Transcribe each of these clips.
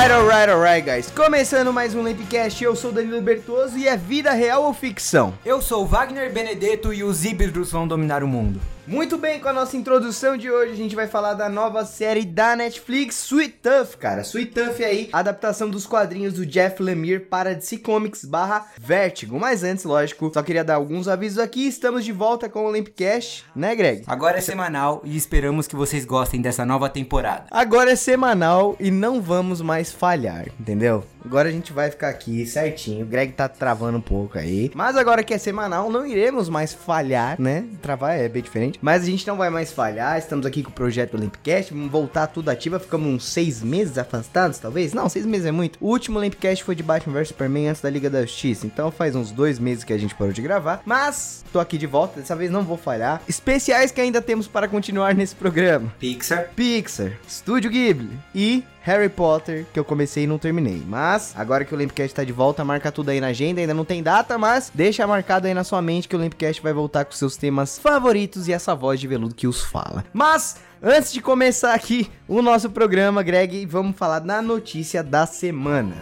Alright, alright, alright, guys. Começando mais um Lampcast, eu sou Danilo Bertoso e é vida real ou ficção? Eu sou Wagner Benedetto e os híbridos vão dominar o mundo. Muito bem, com a nossa introdução de hoje, a gente vai falar da nova série da Netflix, Sweet Tough, cara. Sweet Tough aí, adaptação dos quadrinhos do Jeff Lemire para DC Comics barra Vertigo. Mas antes, lógico, só queria dar alguns avisos aqui. Estamos de volta com o Lampcast, né, Greg? Agora é semanal e esperamos que vocês gostem dessa nova temporada. Agora é semanal e não vamos mais falhar, entendeu? Agora a gente vai ficar aqui certinho. O Greg tá travando um pouco aí. Mas agora que é semanal, não iremos mais falhar, né? Travar é bem diferente. Mas a gente não vai mais falhar. Estamos aqui com o projeto Olympicast. Vamos voltar tudo ativa. Ficamos uns seis meses afastados, talvez? Não, seis meses é muito. O último Olympicast foi de Batman vs Superman antes da Liga da Justiça. Então faz uns dois meses que a gente parou de gravar. Mas tô aqui de volta. Dessa vez não vou falhar. Especiais que ainda temos para continuar nesse programa. Pixar. Pixar, Estúdio Ghibli e Harry Potter, que eu comecei e não terminei. Mas, agora que o Lampcast tá de volta, marca tudo aí na agenda. Ainda não tem data, mas deixa marcado aí na sua mente que o Lampcast vai voltar com seus temas favoritos e essa voz de veludo que os fala. Mas, antes de começar aqui o nosso programa, Greg, vamos falar da notícia da semana.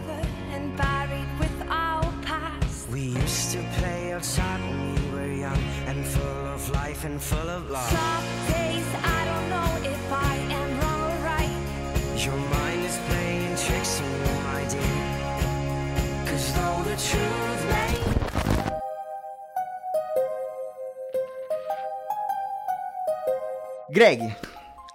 and buried with our past. We used to play outside when we were young and full of life and full of love. Greg,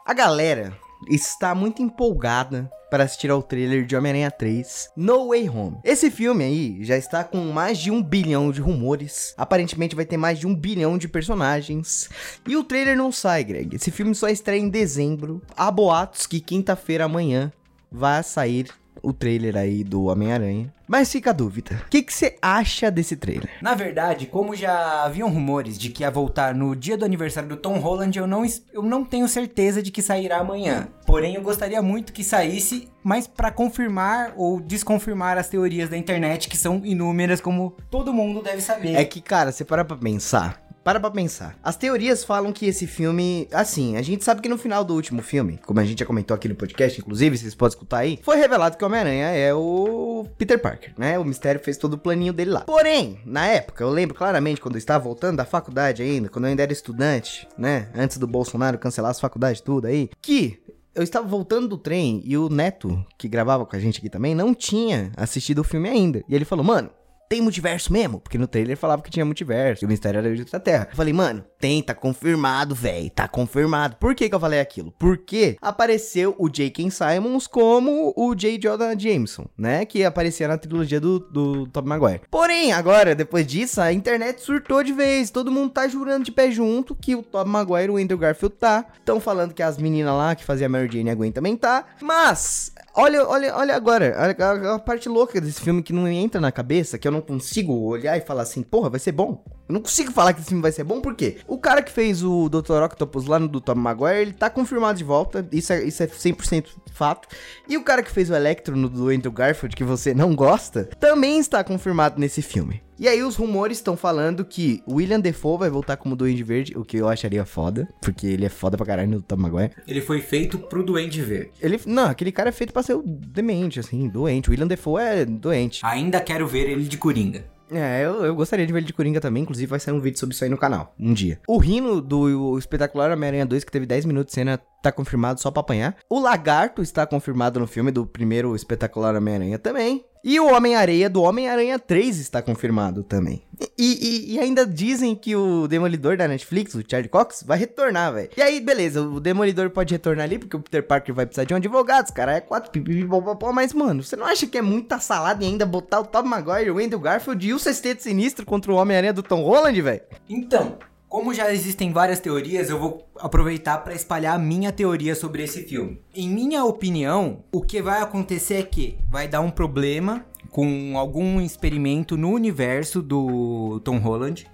a galera está muito empolgada para assistir ao trailer de Homem-Aranha 3 No Way Home. Esse filme aí já está com mais de um bilhão de rumores. Aparentemente vai ter mais de um bilhão de personagens. E o trailer não sai, Greg. Esse filme só estreia em dezembro. Há boatos que quinta-feira amanhã vai sair o trailer aí do Homem-Aranha. Mas fica a dúvida. O que você acha desse trailer? Na verdade, como já haviam rumores de que ia voltar no dia do aniversário do Tom Holland, eu não, eu não tenho certeza de que sairá amanhã. Porém, eu gostaria muito que saísse, mas pra confirmar ou desconfirmar as teorias da internet, que são inúmeras, como todo mundo deve saber. É que, cara, você para pra pensar. Para pra pensar. As teorias falam que esse filme. Assim, a gente sabe que no final do último filme, como a gente já comentou aqui no podcast, inclusive, vocês podem escutar aí, foi revelado que o Homem-Aranha é o Peter Parker, né? O mistério fez todo o planinho dele lá. Porém, na época, eu lembro claramente quando eu estava voltando da faculdade ainda, quando eu ainda era estudante, né? Antes do Bolsonaro cancelar as faculdades tudo aí, que eu estava voltando do trem e o Neto, que gravava com a gente aqui também, não tinha assistido o filme ainda. E ele falou, mano. Tem multiverso mesmo? Porque no trailer falava que tinha multiverso, que o mistério era de outra terra. Eu falei, mano, tem, tá confirmado, velho, tá confirmado. Por que que eu falei aquilo? Porque apareceu o J.K. Simons como o J. Jonah Jameson, né? Que aparecia na trilogia do, do Tobey Maguire. Porém, agora, depois disso, a internet surtou de vez. Todo mundo tá jurando de pé junto que o Tobey Maguire e o Andrew Garfield tá. Estão falando que as meninas lá que fazia Mary Jane e a Gwen também tá. Mas, olha, olha, olha agora, a, a- a parte louca desse filme que não entra na cabeça, que eu não consigo olhar e falar assim, porra, vai ser bom. Eu não consigo falar que esse filme vai ser bom, por quê? O cara que fez o Dr. Octopus lá no do Tom Maguire, ele tá confirmado de volta, isso é, isso é 100% fato. E o cara que fez o Electro no do Andrew Garfield, que você não gosta, também está confirmado nesse filme. E aí os rumores estão falando que William Defoe vai voltar como Duende Verde, o que eu acharia foda, porque ele é foda pra caralho no Tom Maguire. Ele foi feito pro Duende Verde. Ele, não, aquele cara é feito pra ser o demente, assim, doente. O William Defoe é doente. Ainda quero ver ele de Coringa. É, eu, eu gostaria de ver ele de Coringa também. Inclusive, vai sair um vídeo sobre isso aí no canal, um dia. O Rino do espetacular Homem-Aranha 2, que teve 10 minutos de cena, tá confirmado só pra apanhar. O Lagarto está confirmado no filme do primeiro espetacular Homem-Aranha também. E o Homem-Areia do Homem-Aranha 3 está confirmado também. E, e- e ainda dizem que o Demolidor da Netflix, o Charlie Cox, vai retornar, velho. E aí, beleza, o Demolidor pode retornar ali, porque o Peter Parker vai precisar de um advogado, os caras é quatro pipipipopopó, mas, mano, você não acha que é muita salada e ainda botar o Tom Maguire, o Andrew Garfield e o Sexteto Sinistro contra o Homem-Aranha do Tom Holland, velho? Então, como já existem várias teorias, eu vou aproveitar para espalhar a minha teoria sobre esse filme. Em minha opinião, o que vai acontecer é que vai dar um problema com algum experimento no universo do Tom Holland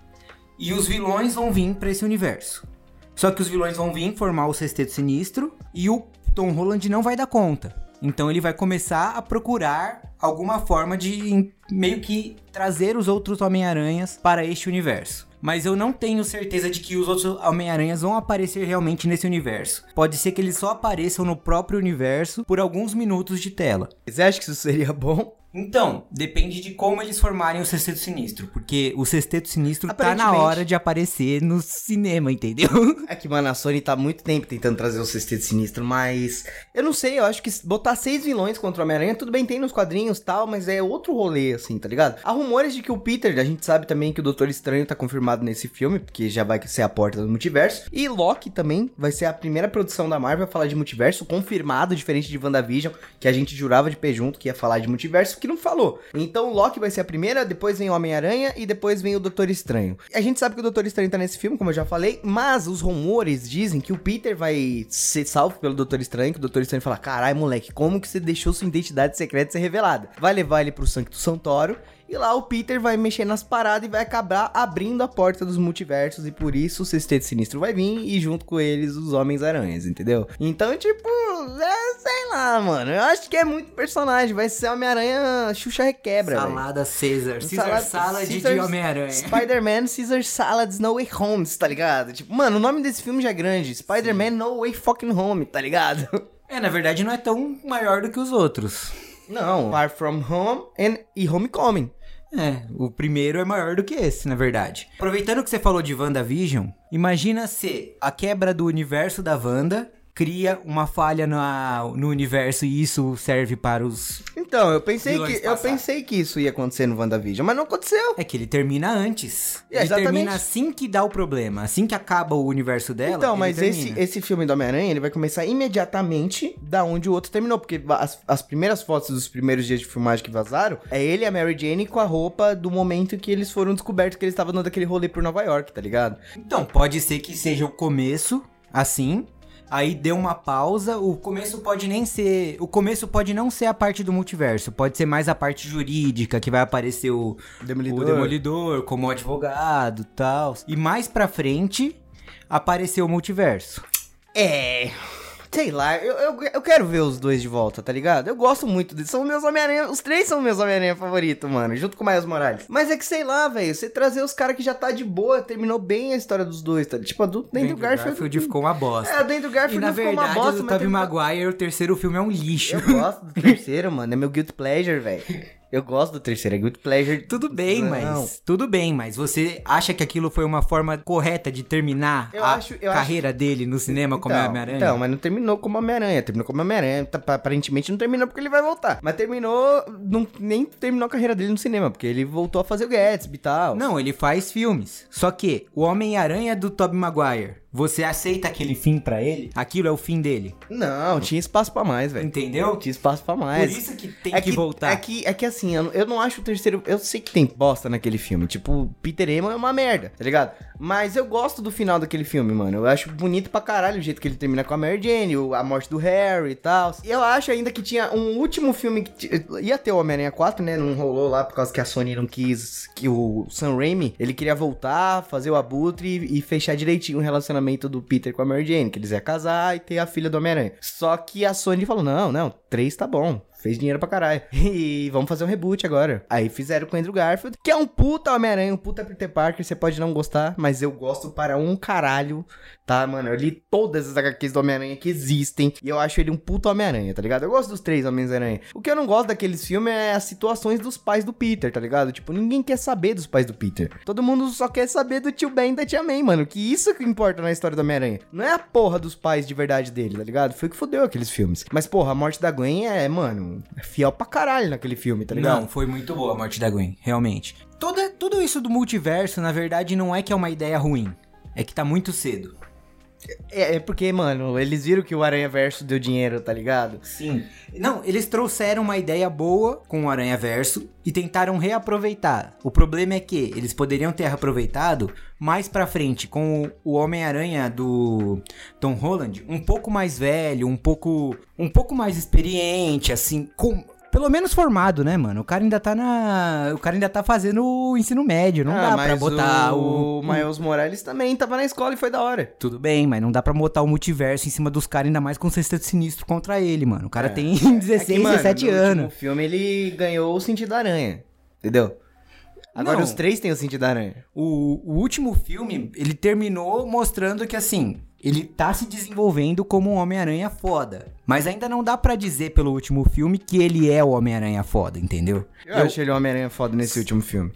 e os vilões vão vir para esse universo. Só que os vilões vão vir formar o Sexteto Sinistro e o Tom Holland não vai dar conta. Então ele vai começar a procurar alguma forma de meio que trazer os outros Homem-Aranhas para este universo. Mas eu não tenho certeza de que os outros Homem-Aranhas vão aparecer realmente nesse universo. Pode ser que eles só apareçam no próprio universo por alguns minutos de tela. Você acha que isso seria bom? Então, depende de como eles formarem o Sexteto Sinistro. Porque o Sexteto Sinistro tá na hora de aparecer no cinema, entendeu? É que, mano, a Sony tá muito tempo tentando trazer o Sexteto Sinistro, mas... Eu não sei, eu acho que botar seis vilões contra o Homem-Aranha, tudo bem, tem nos quadrinhos e tal, mas é outro rolê, assim, tá ligado? Há rumores de que o Peter, a gente sabe também que o Doutor Estranho tá confirmado nesse filme, porque já vai ser a porta do multiverso. E Loki também vai ser a primeira produção da Marvel a falar de multiverso, confirmado, diferente de WandaVision, que a gente jurava de pé junto que ia falar de multiverso, que não falou. Então Loki vai ser a primeira, depois vem o Homem-Aranha e depois vem o Doutor Estranho. A gente sabe que o Doutor Estranho tá nesse filme, como eu já falei, mas os rumores dizem que o Peter vai ser salvo pelo Doutor Estranho, que o Doutor Estranho fala: "Carai, moleque, como que você deixou sua identidade secreta ser revelada?". Vai levar ele pro Sancto Santoro e lá o Peter vai mexer nas paradas e vai acabar abrindo a porta dos multiversos e por isso o Sexteto Sinistro vai vir e junto com eles os Homens-Aranhas, entendeu? Então, tipo, é, sei lá, mano. Eu acho que é muito personagem. Vai ser Homem-Aranha Xuxa Requebra. Salada Caesar. Caesar Salada- Salad de Homem-Aranha. Spider-Man Caesar Salads No Way Home, tá ligado? Tipo, mano, o nome desse filme já é grande. Spider-Man No Way Fucking Home, tá ligado? É, na verdade não é tão maior do que os outros. Não, Far From Home and, e Homecoming. É, o primeiro é maior do que esse, na verdade. Aproveitando que você falou de WandaVision, imagina se a quebra do universo da Wanda cria uma falha na, no universo e isso serve para os. Então, eu pensei que eu pensei que isso ia acontecer no WandaVision, mas não aconteceu. É que ele termina antes. É, ele exatamente. termina assim que dá o problema. Assim que acaba o universo dela. Então, mas esse, esse filme do Homem-Aranha, ele vai começar imediatamente da onde o outro terminou. Porque as, as primeiras fotos dos primeiros dias de filmagem que vazaram, é ele e a Mary Jane com a roupa do momento que eles foram descobertos que eles estavam dando aquele rolê por Nova York, tá ligado? Então, pode ser que seja o começo, assim. Aí deu uma pausa. O começo pode nem ser. O começo pode não ser a parte do multiverso. Pode ser mais a parte jurídica, que vai aparecer o Demolidor. o Demolidor como advogado e tal. E mais pra frente apareceu o multiverso. É. Sei lá, eu, eu, eu quero ver os dois de volta, tá ligado? Eu gosto muito deles. São meus Homem-Aranha. Os três são meus Homem-Aranha favoritos, mano. Junto com o Miles Morales. Mas é que sei lá, velho. Você trazer os caras que já tá de boa, terminou bem a história dos dois, tá? Tipo, a do Dentro Andrew Garfield. ficou uma bosta. É, Dentro E Garfield na não ficou uma verdade, bosta, o mas Tobey uma- Maguire, o terceiro filme é um lixo. Eu gosto do terceiro, mano. É meu guilt pleasure, velho. Eu gosto do terceiro, é guilt pleasure. Tudo bem, Não. mas. Tudo bem, mas você acha que aquilo foi uma forma correta de terminar Eu a acho- carreira dele no cinema como Então, Homem-Aranha? Então, mas não terminou como Homem-Aranha. Terminou como Homem-Aranha. Tá- Aparentemente não terminou porque ele vai voltar. Mas terminou. Não, nem terminou a carreira dele no cinema, porque ele voltou a fazer o Gatsby e tal. Não, ele faz filmes. Só que o Homem-Aranha do Tobey Maguire, você aceita aquele fim pra ele? Aquilo é o fim dele. Não, tinha espaço pra mais, velho. Entendeu? Tinha espaço pra Por mais. isso que tem é que, voltar. É que, é que assim, eu, não- eu não acho o terceiro. Eu sei que tem bosta naquele filme. Tipo, Peter Emma é uma merda, tá ligado? Mas eu gosto do final daquele filme, mano. Eu acho bonito pra caralho o jeito que ele termina com a Mary Jane, a morte do Harry e tal. E eu acho ainda que tinha um último filme que. t- Ia ter o Homem-Aranha 4, né? Não rolou lá por causa que a Sony não quis. Que o Sam Raimi, ele queria voltar, fazer o abutre e, e fechar direitinho o relacionamento do Peter com a Mary Jane, que eles iam casar e ter a filha do Homem-Aranha. Só que a Sony falou: não, não, três tá bom. Fez dinheiro pra caralho. E vamos fazer um reboot agora. Aí fizeram com o Andrew Garfield, que é um puta Homem-Aranha, um puta Peter Parker. Você pode não gostar, mas eu gosto para um caralho, tá, mano? Eu li todas as HQs do Homem-Aranha que existem e eu acho ele um puta Homem-Aranha, tá ligado? Eu gosto dos três Homens-Aranha. O que eu não gosto daqueles filmes é as situações dos pais do Peter, tá ligado? Tipo, ninguém quer saber dos pais do Peter. Todo mundo só quer saber do tio Ben e da tia May, mano. Que isso que importa na história do Homem-Aranha. Não é a porra dos pais de verdade dele, tá ligado? Foi o que fodeu aqueles filmes. Mas, porra, a morte da Gwen é, mano, é fiel pra caralho naquele filme, tá ligado? Não, foi muito boa a morte da Gwen, realmente. Toda, tudo isso do multiverso, na verdade, não é que é uma ideia ruim. É que tá muito cedo. É, é porque, mano, eles viram que o Aranha Verso deu dinheiro, tá ligado? Sim. Não, eles trouxeram uma ideia boa com o Aranha Verso e tentaram reaproveitar. O problema é que eles poderiam ter reaproveitado mais pra frente com o- o Homem-Aranha do Tom Holland, um pouco mais velho, um pouco um pouco mais experiente, assim, com pelo menos formado, né, mano? O cara ainda tá na. O cara ainda tá fazendo o ensino médio. Não dá pra botar o. o Miles Morales também tava na escola e foi da hora. Tudo bem, mas não dá pra botar o multiverso em cima dos caras, ainda mais com o sexteto sinistro contra ele, mano. O cara É. tem É que, 16, mano, 17 no anos. último filme ele ganhou o sentido da aranha, entendeu? Agora Não. os três têm o cinto da aranha. O, o último filme, ele terminou mostrando que, assim, ele tá se desenvolvendo como um Homem-Aranha foda. Mas ainda não dá pra dizer pelo último filme que ele é o Homem-Aranha foda, entendeu? Eu, achei ele um Homem-Aranha foda nesse último filme.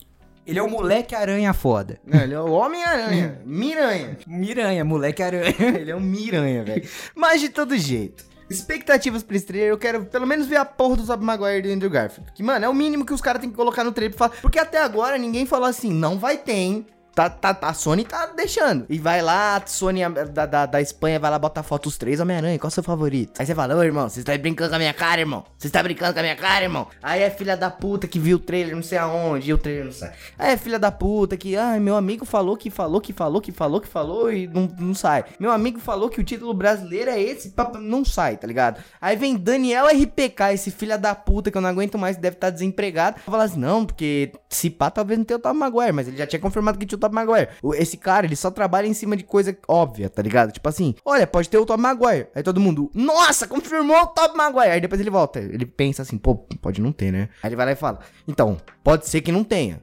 Ele é o moleque-aranha foda. Não, ele é o Homem-Aranha. Miranha. Miranha, moleque-aranha. Ele é um miranha, velho. Mas de todo jeito. Expectativas pra trailer, eu quero pelo menos ver a porra do Tobey Maguire e do Andrew Garfield. Que, mano, é o mínimo que os caras têm que colocar no trailer pra falar. Porque até agora ninguém falou assim, não vai ter, hein? Tá, tá, tá, a Sony tá deixando. E vai lá, a Sony da, da, da Espanha vai lá botar foto os três Homem-Aranha. Qual é o seu favorito? Aí você fala, ô irmão, você está brincando com a minha cara, irmão? Você está brincando com a minha cara, irmão? Aí é filha da puta que viu o trailer não sei aonde e o trailer não sai. Aí é filha da puta que, ai, meu amigo falou que falou que falou que falou que falou e não, não sai. Meu amigo falou que o título brasileiro é esse, não sai, tá ligado? Aí vem Daniel RPK, esse filha da puta que eu não aguento mais, deve estar desempregado. Falar assim, não, porque se pá, talvez não tenha o Tom Maguire, mas ele já tinha confirmado que tinha o Tom Maguire. Esse cara, ele só trabalha em cima de coisa óbvia, tá ligado? Tipo assim, olha, pode ter o Tom Maguire. Aí todo mundo, nossa, confirmou o Tom Maguire. Aí depois ele volta, ele pensa assim, pô, pode não ter, né? Aí ele vai lá e fala, então, pode ser que não tenha.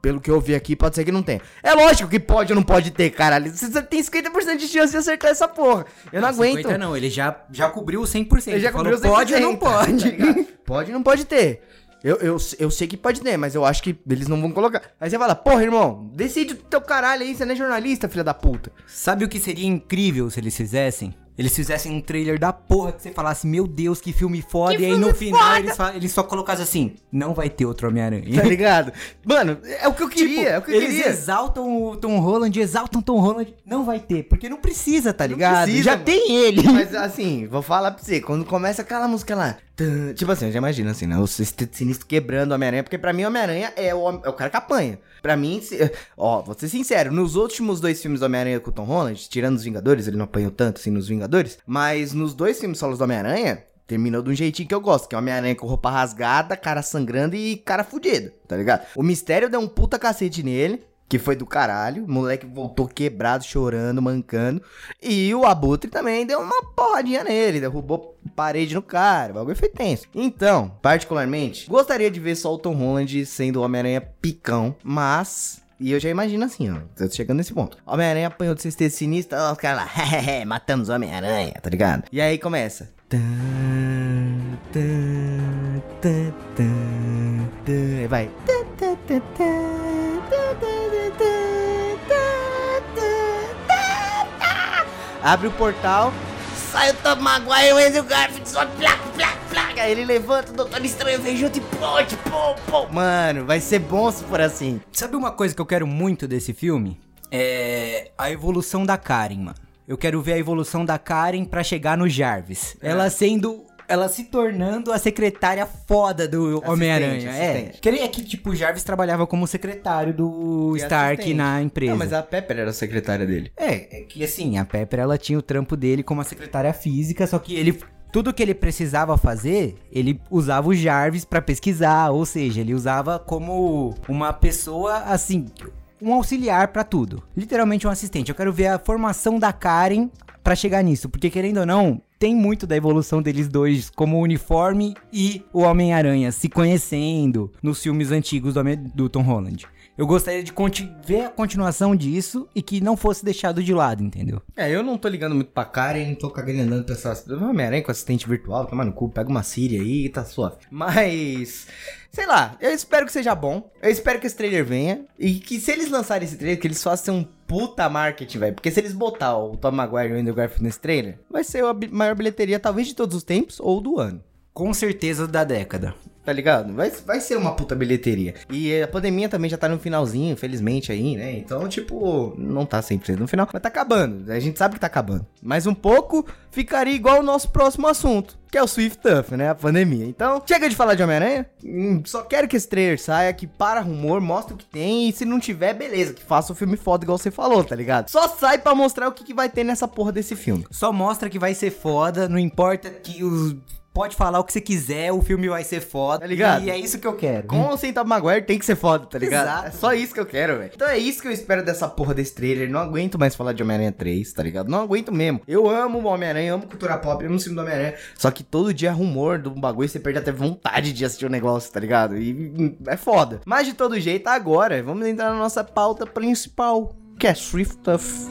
Pelo que eu vi aqui, pode ser que não tenha. É lógico que pode ou não pode ter, caralho. Você tem 50% de chance de acertar essa porra. Eu não, aguento. 50 não, ele já, já cobriu o 100%. Ele já falou, cobriu pode ou não 100%, pode. tá pode ou não pode ter. Eu, eu, eu sei que pode ter, mas eu acho que eles não vão colocar. Aí você fala, porra, irmão, decide o teu caralho aí, você não é jornalista, filha da puta. Sabe o que seria incrível se eles fizessem? Eles fizessem um trailer da porra que você falasse, meu Deus, que filme foda. Que e aí no final eles, eles só colocassem assim: não vai ter outro Homem-Aranha. Tá ligado? Mano, é o que eu queria, é o que eu Tipo, eles queria. exaltam o Tom Holland, exaltam o Tom Holland. Não vai ter, porque não precisa, tá ligado? precisa, Já mano. tem ele. Mas assim, vou falar pra você, quando começa aquela música lá, tipo assim, eu já imagino assim, né? O Sinistro quebrando o Homem-Aranha, porque pra mim o Homem-Aranha é o, é o cara que apanha. Pra mim, se- ó, vou ser sincero, nos últimos dois filmes do Homem-Aranha com o Tom Holland, tirando os Vingadores, ele não apanhou tanto assim nos Vingadores, mas nos dois filmes solos do Homem-Aranha, terminou de um jeitinho que eu gosto, que é Homem-Aranha com roupa rasgada, cara sangrando e cara fudido, tá ligado? O Mistério deu um puta cacete nele, que foi do caralho. O moleque voltou quebrado, chorando, mancando. E o Abutre também deu uma porradinha nele, derrubou parede no cara. O bagulho foi tenso. Então, particularmente, gostaria de ver só o Tom Holland sendo o Homem-Aranha picão, mas. E eu já imagino assim, ó. Tô chegando nesse ponto. Homem-Aranha apanhou de sexteto sinistro, ó, os caras lá, matamos o Homem-Aranha, tá ligado? E aí começa. Vai. Abre o portal, sai o Tom Maguire, o Andrew Garfield, só placa, placa, placa. Aí ele levanta o Doutor Estranho, vem junto e pode, pô, pô. Mano, vai ser bom se for assim. Sabe uma coisa que eu quero muito desse filme? É a evolução da Karen, mano. Eu quero ver a evolução da Karen para chegar no Jarvis. É. Ela sendo ela se tornando a secretária foda do Homem-Aranha. É. é que, tipo, o Jarvis trabalhava como secretário do E Stark assistente. na empresa. Não, mas a Pepper era a secretária dele. É, é que assim, a Pepper ela tinha o trampo dele como a secretária física, só que ele tudo que ele precisava fazer, ele usava o Jarvis pra pesquisar, ou seja, ele usava como uma pessoa assim, um auxiliar pra tudo. Literalmente um assistente. Eu quero ver a formação da Karen pra chegar nisso, porque querendo ou não, tem muito da evolução deles dois como o uniforme e o Homem-Aranha se conhecendo nos filmes antigos do, do Tom Holland. Eu gostaria de ver a continuação disso e que não fosse deixado de lado, entendeu? É, eu não tô ligando muito pra Karen, tô cagando pra essas... Homem-Aranha com assistente virtual, toma no cu, pega uma Siri aí e tá suave. Mas... Sei lá, eu espero que seja bom. Eu espero que esse trailer venha. E que se eles lançarem esse trailer, que eles façam um puta marketing, velho. Porque se eles botar o Tom Maguire e o Andrew Garfield nesse trailer, vai ser a maior bilheteria, talvez, de todos os tempos ou do ano. Com certeza da década. Tá ligado? Vai, vai ser uma puta bilheteria. E a pandemia também já tá no finalzinho, infelizmente, aí, né? Então, tipo, não tá 100% no final, mas tá acabando. A gente sabe que tá acabando. Mais um pouco, ficaria igual o nosso próximo assunto, que é o Swift Tough, né? A pandemia. Então, chega de falar de Homem-Aranha. Hum, só quero que esse trailer saia, que para rumor, mostre o que tem. E se não tiver, beleza, que faça o filme foda igual você falou, tá ligado? Só sai pra mostrar o que, que vai ter nessa porra desse filme. Só mostra que vai ser foda, não importa que os pode falar o que você quiser, o filme vai ser foda. Tá ligado? E é isso que eu quero. Com ou sem Tobey Maguire tem que ser foda, tá ligado? Exato. É só isso que eu quero, velho. Então é isso que eu espero dessa porra desse trailer. Não aguento mais falar de Homem-Aranha 3, tá ligado? Não aguento mesmo. Eu amo o Homem-Aranha, amo cultura pop, amo o filme do Homem-Aranha. Só que todo dia é rumor do bagulho e você perde até vontade de assistir o negócio, tá ligado? E hum, é foda. Mas de todo jeito, agora, vamos entrar na nossa pauta principal, que é Swift Tuff.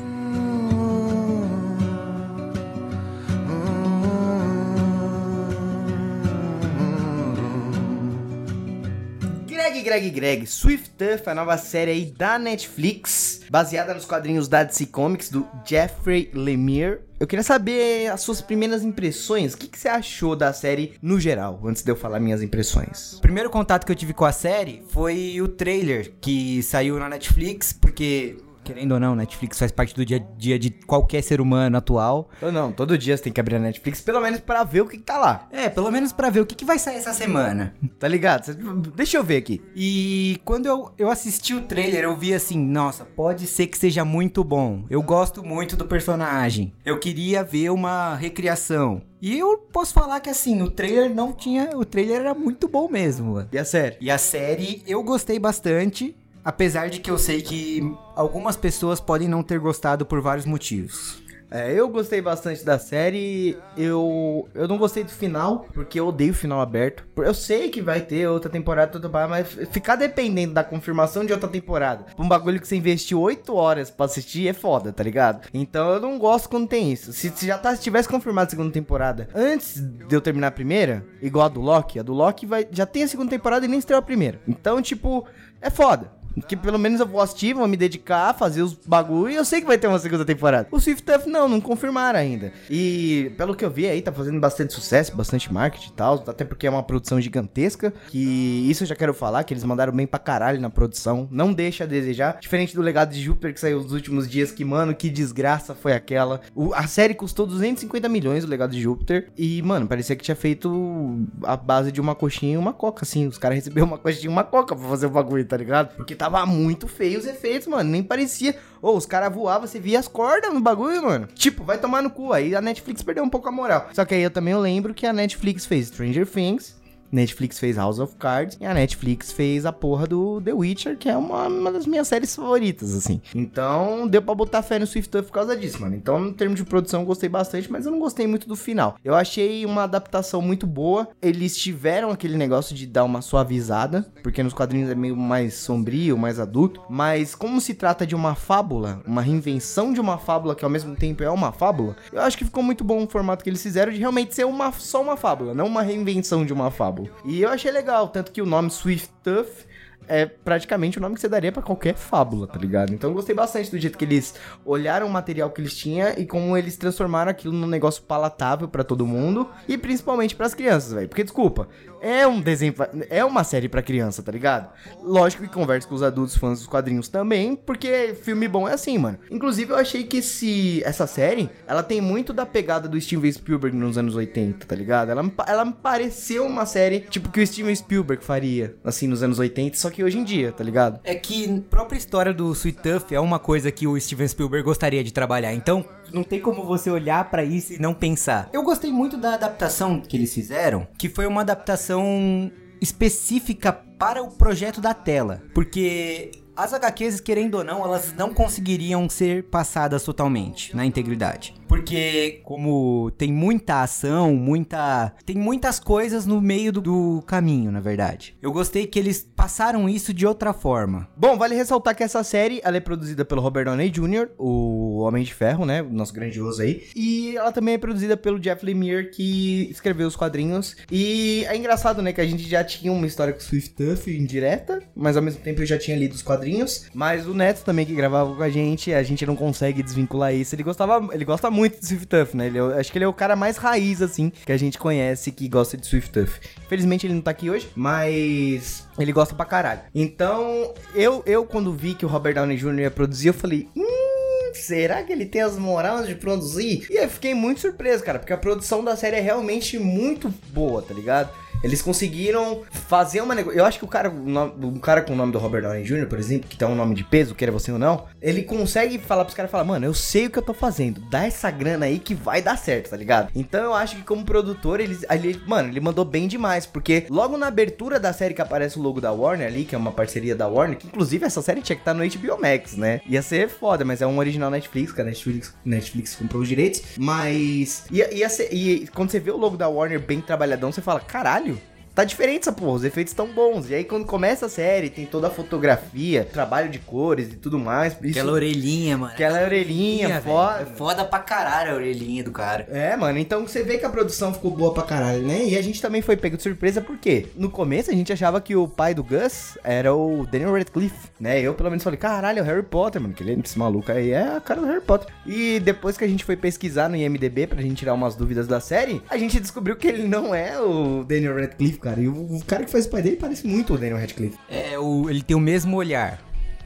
Greg, Greg, Swift Tuff, a nova série aí da Netflix, baseada nos quadrinhos da DC Comics do Jeffrey Lemire. Eu queria saber as suas primeiras impressões. O que, que você achou da série no geral, antes de eu falar minhas impressões? O primeiro contato que eu tive com a série foi o trailer que saiu na Netflix, porque, querendo ou não, Netflix faz parte do dia a dia de qualquer ser humano atual. Ou não, todo dia você tem que abrir a Netflix, pelo menos pra ver o que, que tá lá. É, pelo menos pra ver o que, que vai sair essa semana. Tá ligado? Deixa eu ver aqui. E quando eu, eu assisti o trailer, eu vi assim, nossa, pode ser que seja muito bom. Eu gosto muito do personagem. Eu queria ver uma recriação. E eu posso falar que assim, o trailer não tinha. O trailer era muito bom mesmo. E a série? E a série eu gostei bastante, apesar de que eu sei que algumas pessoas podem não ter gostado por vários motivos. É, eu gostei bastante da série. Eu eu não gostei do final, porque eu odeio o final aberto. Eu sei que vai ter outra temporada, tudo mais, mas ficar dependendo da confirmação de outra temporada, um bagulho que você investiu 8 horas pra assistir, é foda, tá ligado? Então eu não gosto quando tem isso. Se, se já tá, se tivesse confirmado a segunda temporada antes de eu terminar a primeira, igual a do Loki, a do Loki vai, já tem a segunda temporada e nem estreou a primeira. Então, tipo, é foda. Que pelo menos eu vou assistir, vou me dedicar, fazer os bagulho e eu sei que vai ter uma segunda temporada. O Swift Tuff não, não confirmaram ainda. E pelo que eu vi aí, tá fazendo bastante sucesso, bastante marketing e tal, até porque é uma produção gigantesca. Que isso eu já quero falar, que eles mandaram bem pra caralho na produção. Não deixa a desejar. Diferente do legado de Júpiter que saiu nos últimos dias, que, mano, que desgraça foi aquela. O- a série custou 250 milhões, o legado de Júpiter. E, mano, parecia que tinha feito a base de uma coxinha e uma coca, assim. Os caras receberam uma coxinha e uma coca pra fazer o bagulho, tá ligado? Porque tava muito feio os efeitos, mano. Nem parecia. Ô, os caras voavam, você via as cordas no bagulho, mano. Tipo, vai tomar no cu. Aí a Netflix perdeu um pouco a moral. Só que aí eu também lembro que a Netflix fez Stranger Things. Netflix fez House of Cards e a Netflix fez a porra do The Witcher, que é uma, uma das minhas séries favoritas, assim. Então, deu pra botar fé no Swift por causa disso, mano. Então, em termos de produção, eu gostei bastante, mas eu não gostei muito do final. Eu achei uma adaptação muito boa. Eles tiveram aquele negócio de dar uma suavizada, porque nos quadrinhos é meio mais sombrio, mais adulto. Mas, como se trata de uma fábula, uma reinvenção de uma fábula que ao mesmo tempo é uma fábula, eu acho que ficou muito bom o formato que eles fizeram de realmente ser uma, só uma fábula, não uma reinvenção de uma fábula. E eu achei legal, tanto que o nome Swift Tuff é praticamente o nome que você daria pra qualquer fábula, tá ligado? Então eu gostei bastante do jeito que eles olharam o material que eles tinham e como eles transformaram aquilo num negócio palatável pra todo mundo e principalmente pras crianças, velho. Porque desculpa, é um desenho, é uma série pra criança, tá ligado? Lógico que conversa com os adultos fãs dos quadrinhos também, porque filme bom é assim, mano. Inclusive eu achei que esse essa série, ela tem muito da pegada do Steven Spielberg nos anos 80, tá ligado? Ela, ela me pareceu uma série tipo que o Steven Spielberg faria, assim, nos anos 80, só que hoje em dia, tá ligado? É que a própria história do Sweet Tuff é uma coisa que o Steven Spielberg gostaria de trabalhar. Então, não tem como você olhar pra isso e não pensar. Eu gostei muito da adaptação que eles fizeram, que foi uma adaptação específica para o projeto da tela. Porque as HQs, querendo ou não, elas não conseguiriam ser passadas totalmente na integridade. Porque como tem muita ação, muita. Tem muitas coisas no meio do, do caminho, na verdade. Eu gostei que eles passaram isso de outra forma. Bom, vale ressaltar que essa série, ela é produzida pelo Robert Downey Jr., o Homem de Ferro, né, o nosso grandioso aí, e ela também é produzida pelo Jeff Lemire, que escreveu os quadrinhos, e é engraçado, né, que a gente já tinha uma história com Swift Tuff indireta, mas ao mesmo tempo eu já tinha lido os quadrinhos, mas o Neto também que gravava com a gente, a gente não consegue desvincular isso, ele gostava, ele gosta muito de Swift Tuff, né, ele é acho que ele é o cara mais raiz, assim, que a gente conhece que gosta de Swift Tuff. Infelizmente ele não tá aqui hoje, mas ele gosta pra caralho. Então, eu, eu quando vi que o Robert Downey Jr. ia produzir, eu falei, hum, será que ele tem as morais de produzir? E eu fiquei muito surpreso, cara, porque a produção da série é realmente muito boa, tá ligado? Eles conseguiram fazer uma negócio. Eu acho que o cara, um cara com o nome do Robert Downey Jr., por exemplo, que tem um nome de peso, queira você ou não, ele consegue falar pros caras falar, mano, eu sei o que eu tô fazendo, dá essa grana aí que vai dar certo, tá ligado? Então eu acho que como produtor, eles, ali, mano, ele mandou bem demais, porque logo na abertura da série que aparece o logo da Warner ali, que é uma parceria da Warner, que inclusive essa série tinha que estar no HBO Max, né? Ia ser foda, mas é um original Netflix, que a Netflix, Netflix comprou os direitos, mas ia, ia ser, e quando você vê o logo da Warner bem trabalhadão, você fala, caralho, Tá diferente essa porra, os efeitos estão bons. E aí quando começa a série, tem toda a fotografia, trabalho de cores e tudo mais. Isso, Aquela orelhinha, mano. aquela orelhinha, velho. foda. É foda pra caralho a orelhinha do cara. É, mano, então você vê que a produção ficou boa pra caralho, né? E a gente também foi pego de surpresa porque no começo a gente achava que o pai do Gus era o Daniel Radcliffe, né? Eu pelo menos falei, caralho, é o Harry Potter, mano, que ele, esse maluco aí é a cara do Harry Potter. E depois que a gente foi pesquisar no IMDB pra gente tirar umas dúvidas da série, a gente descobriu que ele não é o Daniel Radcliffe, cara. E o, o cara que faz o pai dele parece muito o Daniel Radcliffe. É, o, ele tem o mesmo olhar.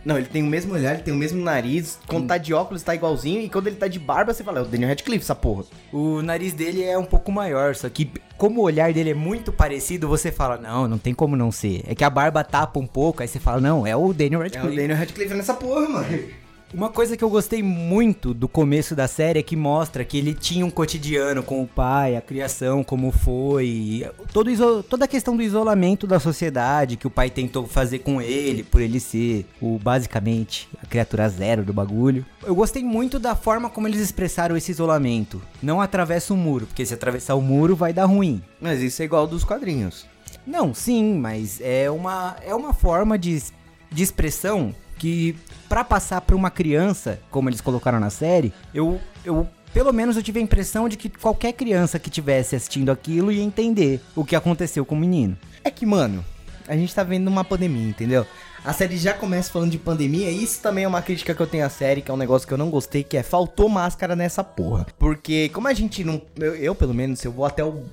Não, ele tem o mesmo olhar, ele tem o mesmo nariz. Quando tá de óculos, tá igualzinho. E quando ele tá de barba, você fala, é o Daniel Radcliffe, essa porra. O nariz dele é um pouco maior, só que como o olhar dele é muito parecido, você fala, não, não tem como não ser. É que a barba tapa um pouco, aí você fala, não, é o Daniel É o Radcliffe. Daniel Radcliffe nessa porra, mano. Uma coisa que eu gostei muito do começo da série é que mostra que ele tinha um cotidiano com o pai, a criação, como foi, todo toda a questão do isolamento da sociedade que o pai tentou fazer com ele, por ele ser o basicamente a criatura zero do bagulho. Eu gostei muito da forma como eles expressaram esse isolamento. Não atravessa o muro, porque se atravessar o muro vai dar ruim. Mas isso é igual dos quadrinhos. Não, sim, mas é uma, é uma forma de, de expressão que, pra passar pra uma criança, como eles colocaram na série, eu, eu pelo menos eu tive a impressão de que qualquer criança que tivesse assistindo aquilo ia entender o que aconteceu com o menino. É que, mano, a gente tá vendo uma pandemia, entendeu? A série já começa falando de pandemia, e isso também é uma crítica que eu tenho à série, que é um negócio que eu não gostei, que é faltou máscara nessa porra. Porque, como a gente não. Eu, eu, pelo menos, eu vou até o,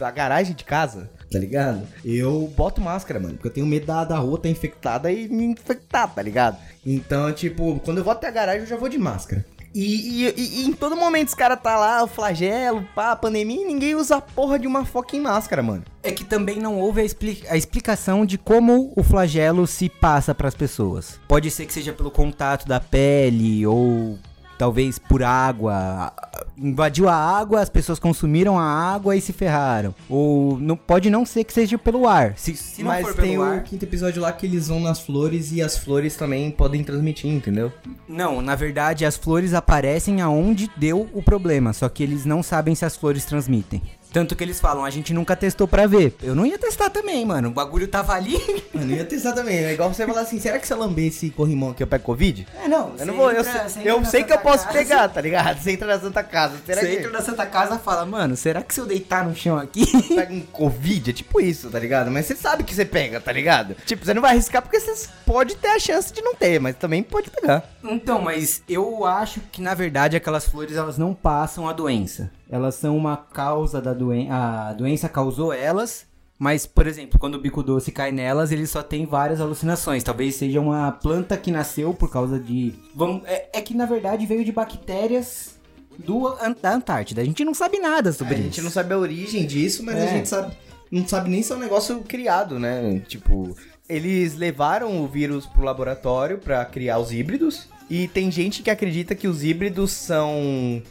a garagem de casa, tá ligado? Eu boto máscara, mano, porque eu tenho medo da, da rua estar infectada e me infectar, tá ligado? Então, tipo, quando eu vou até a garagem, eu já vou de máscara. E, e- e- em todo momento os caras tá lá, o flagelo, pá, pandemia, e ninguém usa a porra de uma fucking máscara, mano. É que também não houve a, expli- a explicação de como o flagelo se passa pras pessoas. Pode ser que seja pelo contato da pele ou talvez por água. Invadiu a água, as pessoas consumiram a água e se ferraram. Ou não, pode não ser que seja pelo ar. Se, se não Mas for tem pelo o ar, quinto episódio lá que eles vão nas flores e as flores também podem transmitir, entendeu? Não, na verdade as flores aparecem aonde deu o problema, só que eles não sabem se as flores transmitem. Tanto que eles falam, a gente nunca testou pra ver. Eu não ia testar também, mano. O bagulho tava ali. Mano, eu ia testar também. É igual você falar assim, será que se eu lamber esse corrimão aqui eu pego Covid? É, não. Eu não vou, eu, sei- eu sei que eu posso pegar, tá ligado? Você entra na Santa Casa, será Você que entra na Santa Casa e fala, mano, será que se eu deitar no chão aqui... pega um Covid? É tipo isso, tá ligado? Mas você sabe que você pega, tá ligado? Tipo, você não vai arriscar porque você pode ter a chance de não ter, mas também pode pegar. Então, mas eu acho que na verdade aquelas flores elas não passam a doença. Elas são uma causa da doença. A doença causou elas, mas, por exemplo, quando o bico doce cai nelas, ele só tem várias alucinações. Talvez seja uma planta que nasceu por causa de. Vamos, é, é que na verdade veio de bactérias do, An- da Antártida. A gente não sabe nada sobre a isso. gente não sabe a origem disso, mas a É. gente sabe, não sabe nem se é um negócio criado, né? Tipo, eles levaram o vírus pro laboratório pra criar os híbridos e tem gente que acredita que os híbridos são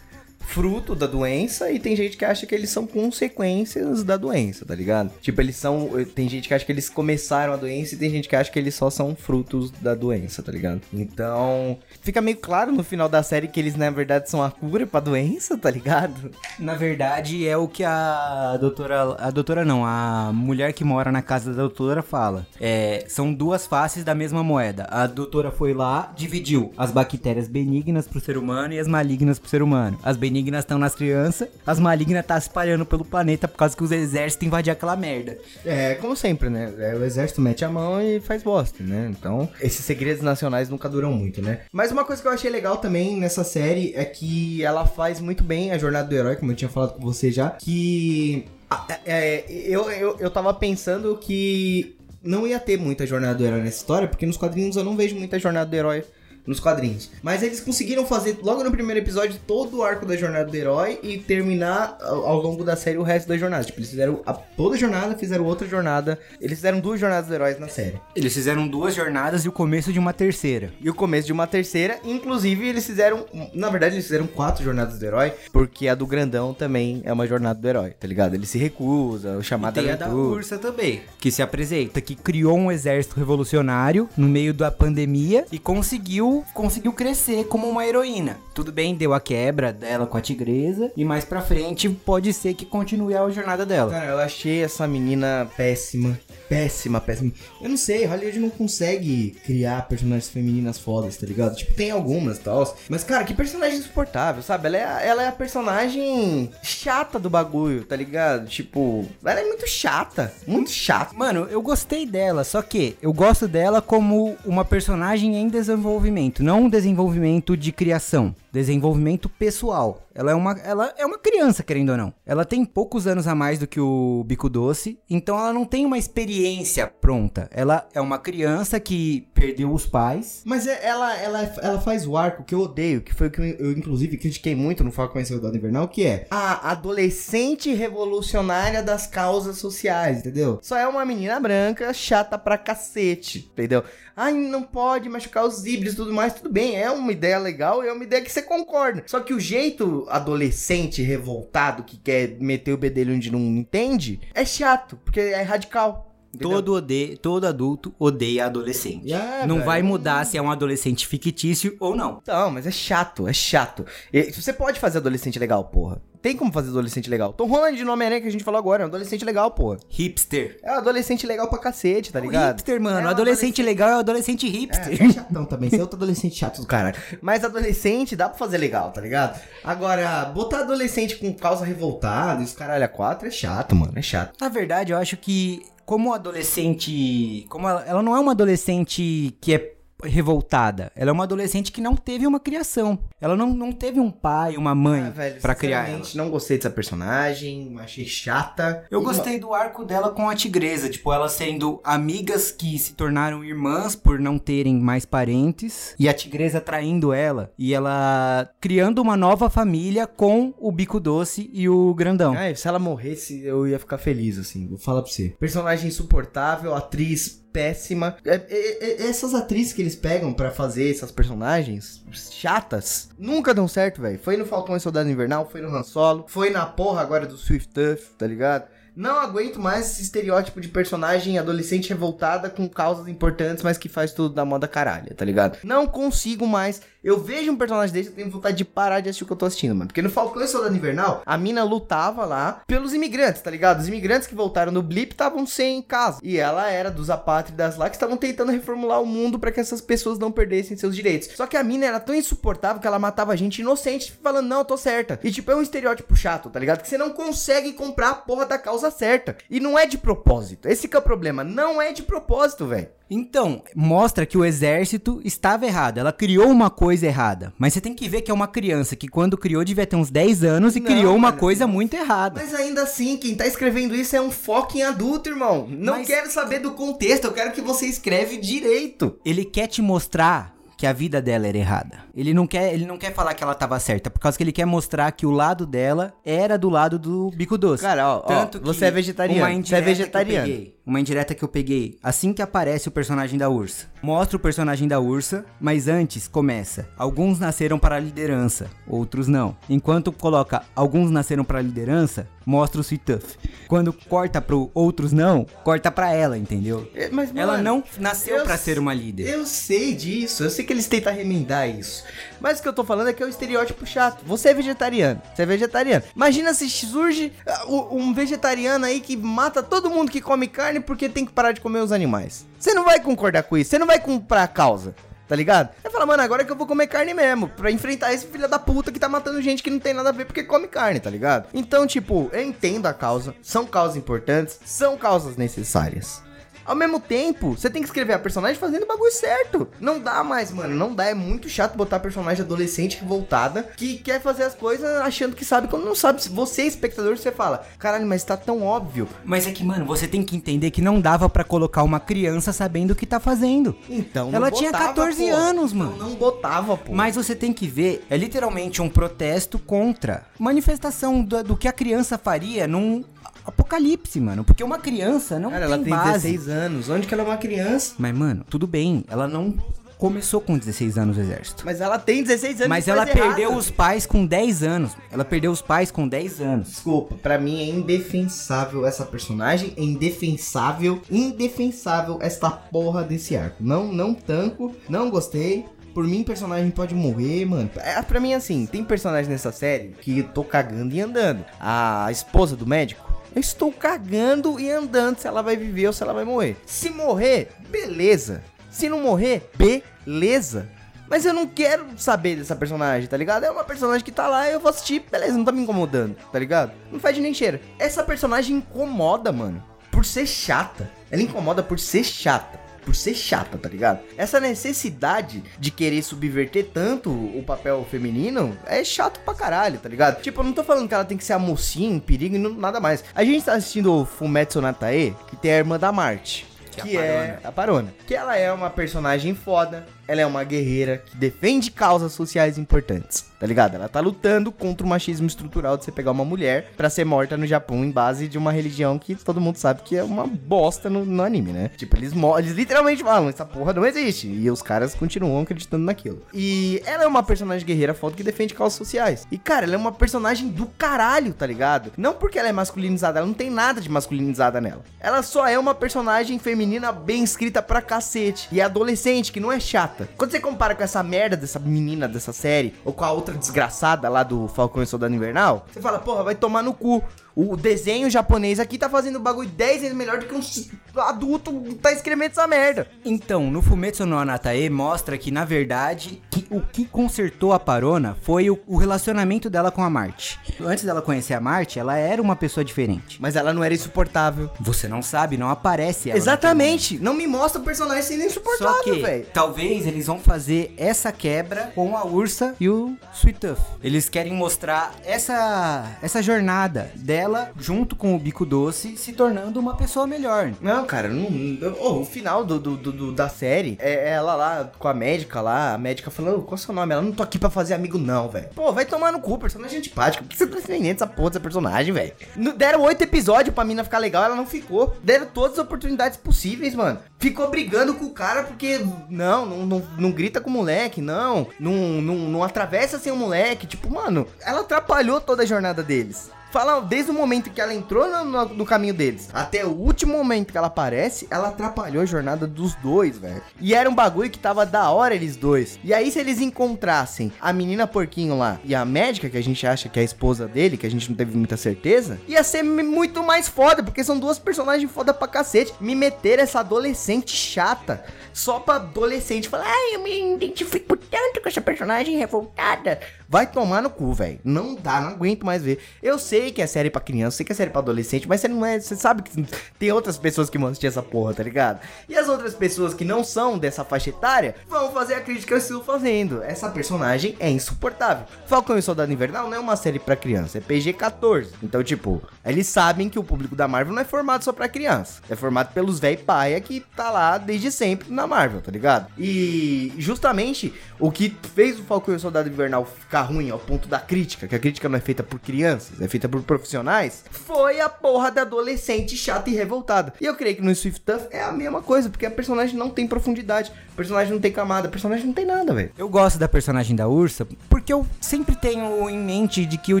fruto da doença e tem gente que acha que eles são consequências da doença, tá ligado? Tipo, eles são. Tem gente que acha que eles começaram a doença e tem gente que acha que eles só são frutos da doença, tá ligado? Então, fica meio claro no final da série que eles, na verdade, são a cura pra doença, tá ligado? Na verdade, é o que a doutora. A doutora não, a mulher que mora na casa da doutora fala. É, são duas faces da mesma moeda. A doutora foi lá, dividiu as bactérias benignas pro ser humano e as malignas pro ser humano. As benignas estão nas crianças, as malignas tá se espalhando pelo planeta por causa que os exércitos invadiram aquela merda. É, como sempre, né? É, o exército mete a mão e faz bosta, né? Então, esses segredos nacionais nunca duram muito, né? Mas uma coisa que eu achei legal também nessa série é que ela faz muito bem a jornada do herói, como eu tinha falado com você já, que. a- é, eu, eu, eu tava pensando que não ia ter muita jornada do herói nessa história, porque nos quadrinhos eu não vejo muita jornada do herói nos quadrinhos. Mas eles conseguiram fazer logo no primeiro episódio todo o arco da jornada do herói e terminar ao, longo da série o resto da jornada. Tipo, eles fizeram a- toda a jornada, fizeram outra jornada. Eles fizeram duas jornadas dos heróis na série. Eles fizeram duas jornadas e o começo de uma terceira. E o começo de uma terceira, inclusive eles fizeram. Na verdade, eles fizeram quatro jornadas do herói, porque a do grandão também é uma jornada do herói, tá ligado? Ele se recusa, o E chamado tem a da. Ursa também, que se apresenta, que criou um exército revolucionário no meio da pandemia e conseguiu, conseguiu crescer como uma heroína. Tudo bem, deu a quebra dela com a tigresa e mais pra frente pode ser que continue a jornada dela. Cara, eu achei essa menina péssima. Péssima, péssima. Eu não sei, Hollywood não consegue criar personagens femininas fodas, tá ligado? Tipo, tem algumas e tal. Mas, cara, que personagem insuportável, sabe? Ela é, ela é a personagem chata do bagulho, tá ligado? Tipo, ela é muito chata. Muito chata. Mano, eu gostei dela, só que eu gosto dela como uma personagem em desenvolvimento, não um desenvolvimento de criação, desenvolvimento pessoal. Ela é uma, ela é uma criança, querendo ou não. Ela tem poucos anos a mais do que o Bico Doce, então ela não tem uma experiência pronta. Ela é uma criança que perdeu os pais. Mas é- ela, ela, ela faz o arco que eu odeio, que foi o que eu, eu, inclusive critiquei muito no Falcão e Soldado Invernal, que é a adolescente revolucionária das causas sociais, entendeu? Só é uma menina branca, chata pra cacete, entendeu? Ai, não pode machucar os híbridos e tudo mais, tudo bem, é uma ideia legal, é uma ideia que você concorda. Só que o jeito adolescente revoltado que quer meter o bedelho onde não entende é chato, porque é radical. Todo, ode... Todo adulto odeia adolescente. É, não velho. vai mudar se é um adolescente fictício ou não. Não, mas é chato, é chato. E você pode fazer adolescente legal, porra. Tem como fazer adolescente legal. Tom Holland no Homem-Aranha que a gente falou agora é um adolescente legal, porra. Hipster. É um adolescente legal pra cacete, tá O ligado? hipster, mano. É um adolescente legal é o adolescente hipster. É, é chatão também, você é outro adolescente chato do caralho. Mas adolescente dá pra fazer legal, tá ligado? Agora, botar adolescente com causa revoltada e os caralho a quatro é chato, mano, é chato. Na verdade, eu acho que como adolescente, como ela, ela não é uma adolescente que é revoltada, ela é uma adolescente que não teve uma criação. Ela não, não teve um pai, uma mãe Ah, velho, pra criar ela. não gostei dessa personagem, achei chata. Eu E- gostei do arco dela com a tigresa, tipo, elas sendo amigas que se tornaram irmãs por não terem mais parentes, e a tigresa traindo ela, e ela criando uma nova família com o bico doce e o grandão. Ai, se ela morresse, eu ia ficar feliz, assim. Vou falar pra você. Personagem insuportável, atriz péssima. É- é- é- essas atrizes que eles pegam pra fazer essas personagens chatas, nunca dão certo, velho. Foi no Falcão e Soldado Invernal, foi no Han Solo, foi na porra agora do Swift Tuff, tá ligado? Não aguento mais esse estereótipo de personagem adolescente revoltada com causas importantes, mas que faz tudo da moda caralho, tá ligado? Não consigo mais. Eu vejo um personagem desse, eu tenho vontade de parar de assistir o que eu tô assistindo, mano. Porque no Falcão e Soldado Invernal, a mina lutava lá pelos imigrantes, tá ligado? Os imigrantes que voltaram no Blip estavam sem casa. E ela era dos apátridas lá que estavam tentando reformular o mundo pra que essas pessoas não perdessem seus direitos. Só que a mina era tão insuportável que ela matava gente inocente falando, não, eu tô certa. E tipo, é um estereótipo chato, tá ligado? Que você não consegue comprar a porra da causa certa. E não é de propósito. Esse que é o problema. Não é de propósito, velho. Então, mostra que o exército estava errado. Ela criou uma coisa errada. Mas você tem que ver que é uma criança que, quando criou, devia ter uns 10 anos e Não, criou uma coisa muito errada. Mas ainda assim, quem tá escrevendo isso é um fucking adulto, irmão. Não Mas- quero saber do contexto, eu quero que você escreve direito. Ele quer te mostrar que a vida dela era errada. Ele não quer, ele não quer falar que ela tava certa, por causa que ele quer mostrar que o lado dela era do lado do bico doce. Cara, ó, ó, que você é vegetariano, você é vegetariano. Uma indireta que eu peguei assim que aparece o personagem da ursa. Mostra o personagem da ursa, mas antes começa. Alguns nasceram para a liderança, outros não. Enquanto coloca alguns nasceram para a liderança, mostra o Sweet Tuff. Quando corta pro outros não, corta pra ela, entendeu? É, mas, ela mano, não nasceu s- ser uma líder. Eu sei disso, eu sei que eles tentam remendar isso. Mas o que eu tô falando é que é o estereótipo chato. Você é vegetariano, você é vegetariano. Imagina se surge ah, u- um vegetariano aí que mata todo mundo que come carne porque tem que parar de comer os animais. Você não vai concordar com isso, você não vai comprar a causa. Tá ligado? Vai falar, mano, agora é que eu vou comer carne mesmo. Pra enfrentar esse filho da puta que tá matando gente que não tem nada a ver porque come carne, tá ligado? Então, tipo, eu entendo a causa. São causas importantes, são causas necessárias. Ao mesmo tempo, você tem que escrever a personagem fazendo o bagulho certo. Não dá mais, mano. Não dá. É muito chato botar personagem adolescente revoltada que quer fazer as coisas achando que sabe quando não sabe. Você, espectador, você fala, caralho, mas tá tão óbvio. Mas é que, mano, você tem que entender que não dava pra colocar uma criança sabendo o que tá fazendo. Então, não Ela tinha botava, 14 pô. anos, mano. Não, não botava, pô. Mas você tem que ver, é literalmente um protesto contra manifestação do, do que a criança faria num apocalipse, mano. Porque uma criança não Cara, tem, ela tem base. 16 anos. Onde que ela é uma criança? Mas, mano, tudo bem, ela não começou com 16 anos no exército. Mas ela tem 16 anos. Mas ela perdeu errado. os pais com 10 anos. Ela perdeu os pais com 10 anos. Desculpa, pra mim é indefensável essa personagem, é indefensável, indefensável esta porra desse arco. Não, não tanco, não gostei. Por mim, personagem pode morrer, mano. É, pra mim, assim, tem personagem nessa série que eu tô cagando e andando. A esposa do médico, eu estou cagando e andando se ela vai viver ou se ela vai morrer. Se morrer, beleza. Se não morrer, beleza. Mas eu não quero saber dessa personagem, tá ligado? É uma personagem que tá lá, eu vou assistir, beleza, não tá me incomodando, tá ligado? Não fede nem cheira. Essa personagem incomoda, mano, por ser chata. Ela incomoda por ser chata. Por ser chata, tá ligado? Essa necessidade de querer subverter tanto o papel feminino é chato pra caralho, tá ligado? Tipo, eu não tô falando que ela tem que ser a mocinha em perigo e não- nada mais. A gente tá assistindo o Fumetsu Natae, que tem a irmã da Marte. Que Que, é a é a Parona. Que ela é uma personagem foda. Ela é uma guerreira que defende causas sociais importantes. Tá ligado? Ela tá lutando contra o machismo estrutural de você pegar uma mulher pra ser morta no Japão em base de uma religião que todo mundo sabe que é uma bosta no, no anime, né? Tipo, eles, eles literalmente falam, essa porra não existe. E os caras continuam acreditando naquilo. E ela é uma personagem guerreira foda que defende causas sociais. E, cara, ela é uma personagem do caralho, tá ligado? Não porque ela é masculinizada, ela não tem nada de masculinizada nela. Ela só é uma personagem feminina bem escrita pra cacete. E adolescente, que não é chata. Quando você compara com essa merda dessa menina dessa série, ou com a outra desgraçada lá do Falcão e Soldado Invernal, você fala, porra, vai tomar no cu. O desenho japonês aqui tá fazendo o bagulho 10 vezes melhor do que um adulto tá escrevendo essa merda. Então, no Fumetsu no Anatae mostra que, na verdade, que o que consertou a Parona foi o, o relacionamento dela com a Marte. Antes dela conhecer a Marte, ela era uma pessoa diferente. Mas ela não era insuportável. Você não sabe, não aparece ela. Exatamente. Não me mostra o personagem sendo insuportável, velho. talvez eles vão fazer essa quebra com a Ursa e o Sweet Tuff. Eles querem mostrar essa, essa jornada dela junto com o Bico Doce se tornando uma pessoa melhor. Não, cara, não. não- oh, o final do, do- do- da série é ela lá com a médica lá, a médica falando, qual é o seu nome? Ela não tô aqui pra fazer amigo, não, velho. Pô, vai tomar no cu, personagem antipático. Você tá defendendo essa porra dessa personagem, velho? Deram oito episódios pra mina ficar legal, ela não ficou. Deram todas as oportunidades possíveis, mano. Ficou brigando com o cara porque. Não, não, não, não grita com o moleque, não. Não, não, não atravessa sem o moleque. Tipo, mano, ela atrapalhou toda a jornada deles. Fala, desde o momento que ela entrou no, no- no caminho deles até o último momento que ela aparece, ela atrapalhou a jornada dos dois, velho. E era um bagulho que tava da hora eles dois. E aí, se eles encontrassem a menina porquinho lá e a médica, que a gente acha que é a esposa dele, que a gente não teve muita certeza, ia ser muito mais foda, porque são duas personagens foda pra cacete. Me meter essa adolescente chata só pra adolescente falar, ai, eu me identifico tanto com essa personagem revoltada. Vai tomar no cu, velho. Não dá, não aguento mais ver. Eu sei que é série pra criança, sei que é série pra adolescente, mas você não é. Você sabe que tem outras pessoas que vão assistir essa porra, tá ligado? E as outras pessoas que não são dessa faixa etária vão fazer a crítica que eu estou fazendo. Essa personagem é insuportável. Falcão e Soldado Invernal não é uma série pra criança, é PG-14. Então, tipo, eles sabem que o público da Marvel não é formado só pra criança. É formado pelos véi paia que tá lá desde sempre na Marvel, tá ligado? E justamente o que fez o Falcão e o Soldado Invernal ficar ruim ao ponto da crítica, que a crítica não é feita por crianças, é feita por profissionais, foi a porra da adolescente chata e revoltada. E eu creio que no Swift Tuff é a mesma coisa, porque a personagem não tem profundidade, personagem não tem camada, personagem não tem nada, velho. Eu gosto da personagem da Ursa porque eu sempre tenho em mente de que o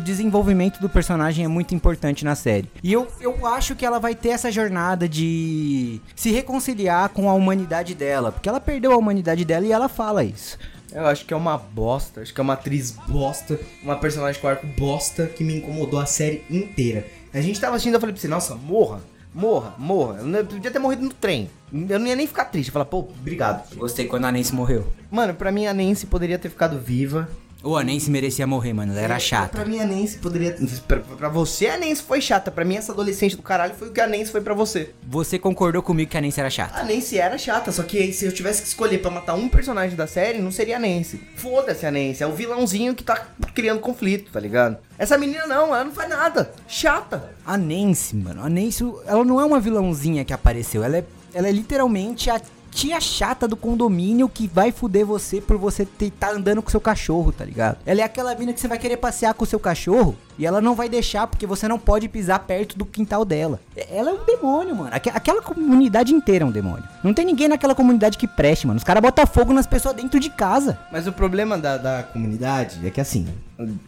desenvolvimento do personagem é muito importante na série. E eu, eu acho que ela vai ter essa jornada de se reconciliar com a humanidade dela, porque ela perdeu a humanidade dela e ela fala isso. Eu acho que é uma bosta, acho que é uma atriz bosta, uma personagem com arco bosta que me incomodou a série inteira. A gente tava assistindo, eu falei pra você, nossa, morra, morra, morra. Eu podia ter morrido no trem. Eu não ia nem ficar triste, falar, pô, obrigado. Gostei quando a Nancy morreu. Mano, pra mim a Nancy poderia ter ficado viva. Ô, a Nancy merecia morrer, mano. Ela era É, chata. Pra mim a Nancy poderia. Pra, pra você a Nancy foi chata. Pra mim essa adolescente do caralho foi o que a Nancy foi pra você. Você concordou comigo que a Nancy era chata. A Nancy era chata, só que se eu tivesse que escolher pra matar um personagem da série, não seria a Nancy. Foda-se a Nancy, é o vilãozinho que tá criando conflito, tá ligado? Essa menina não, ela não faz nada. Chata. A Nancy, mano, a Nancy, ela não é uma vilãozinha que apareceu. Ela é, ela é literalmente a tia chata do condomínio que vai fuder você por você estar andando com seu cachorro, tá ligado? Ela é aquela mina que você vai querer passear com o seu cachorro e ela não vai deixar porque você não pode pisar perto do quintal dela. Ela é um demônio, mano. Aque- Aquela comunidade inteira é um demônio. Não tem ninguém naquela comunidade que preste, mano. Os caras botam fogo nas pessoas dentro de casa. Mas o problema da, da comunidade é que assim,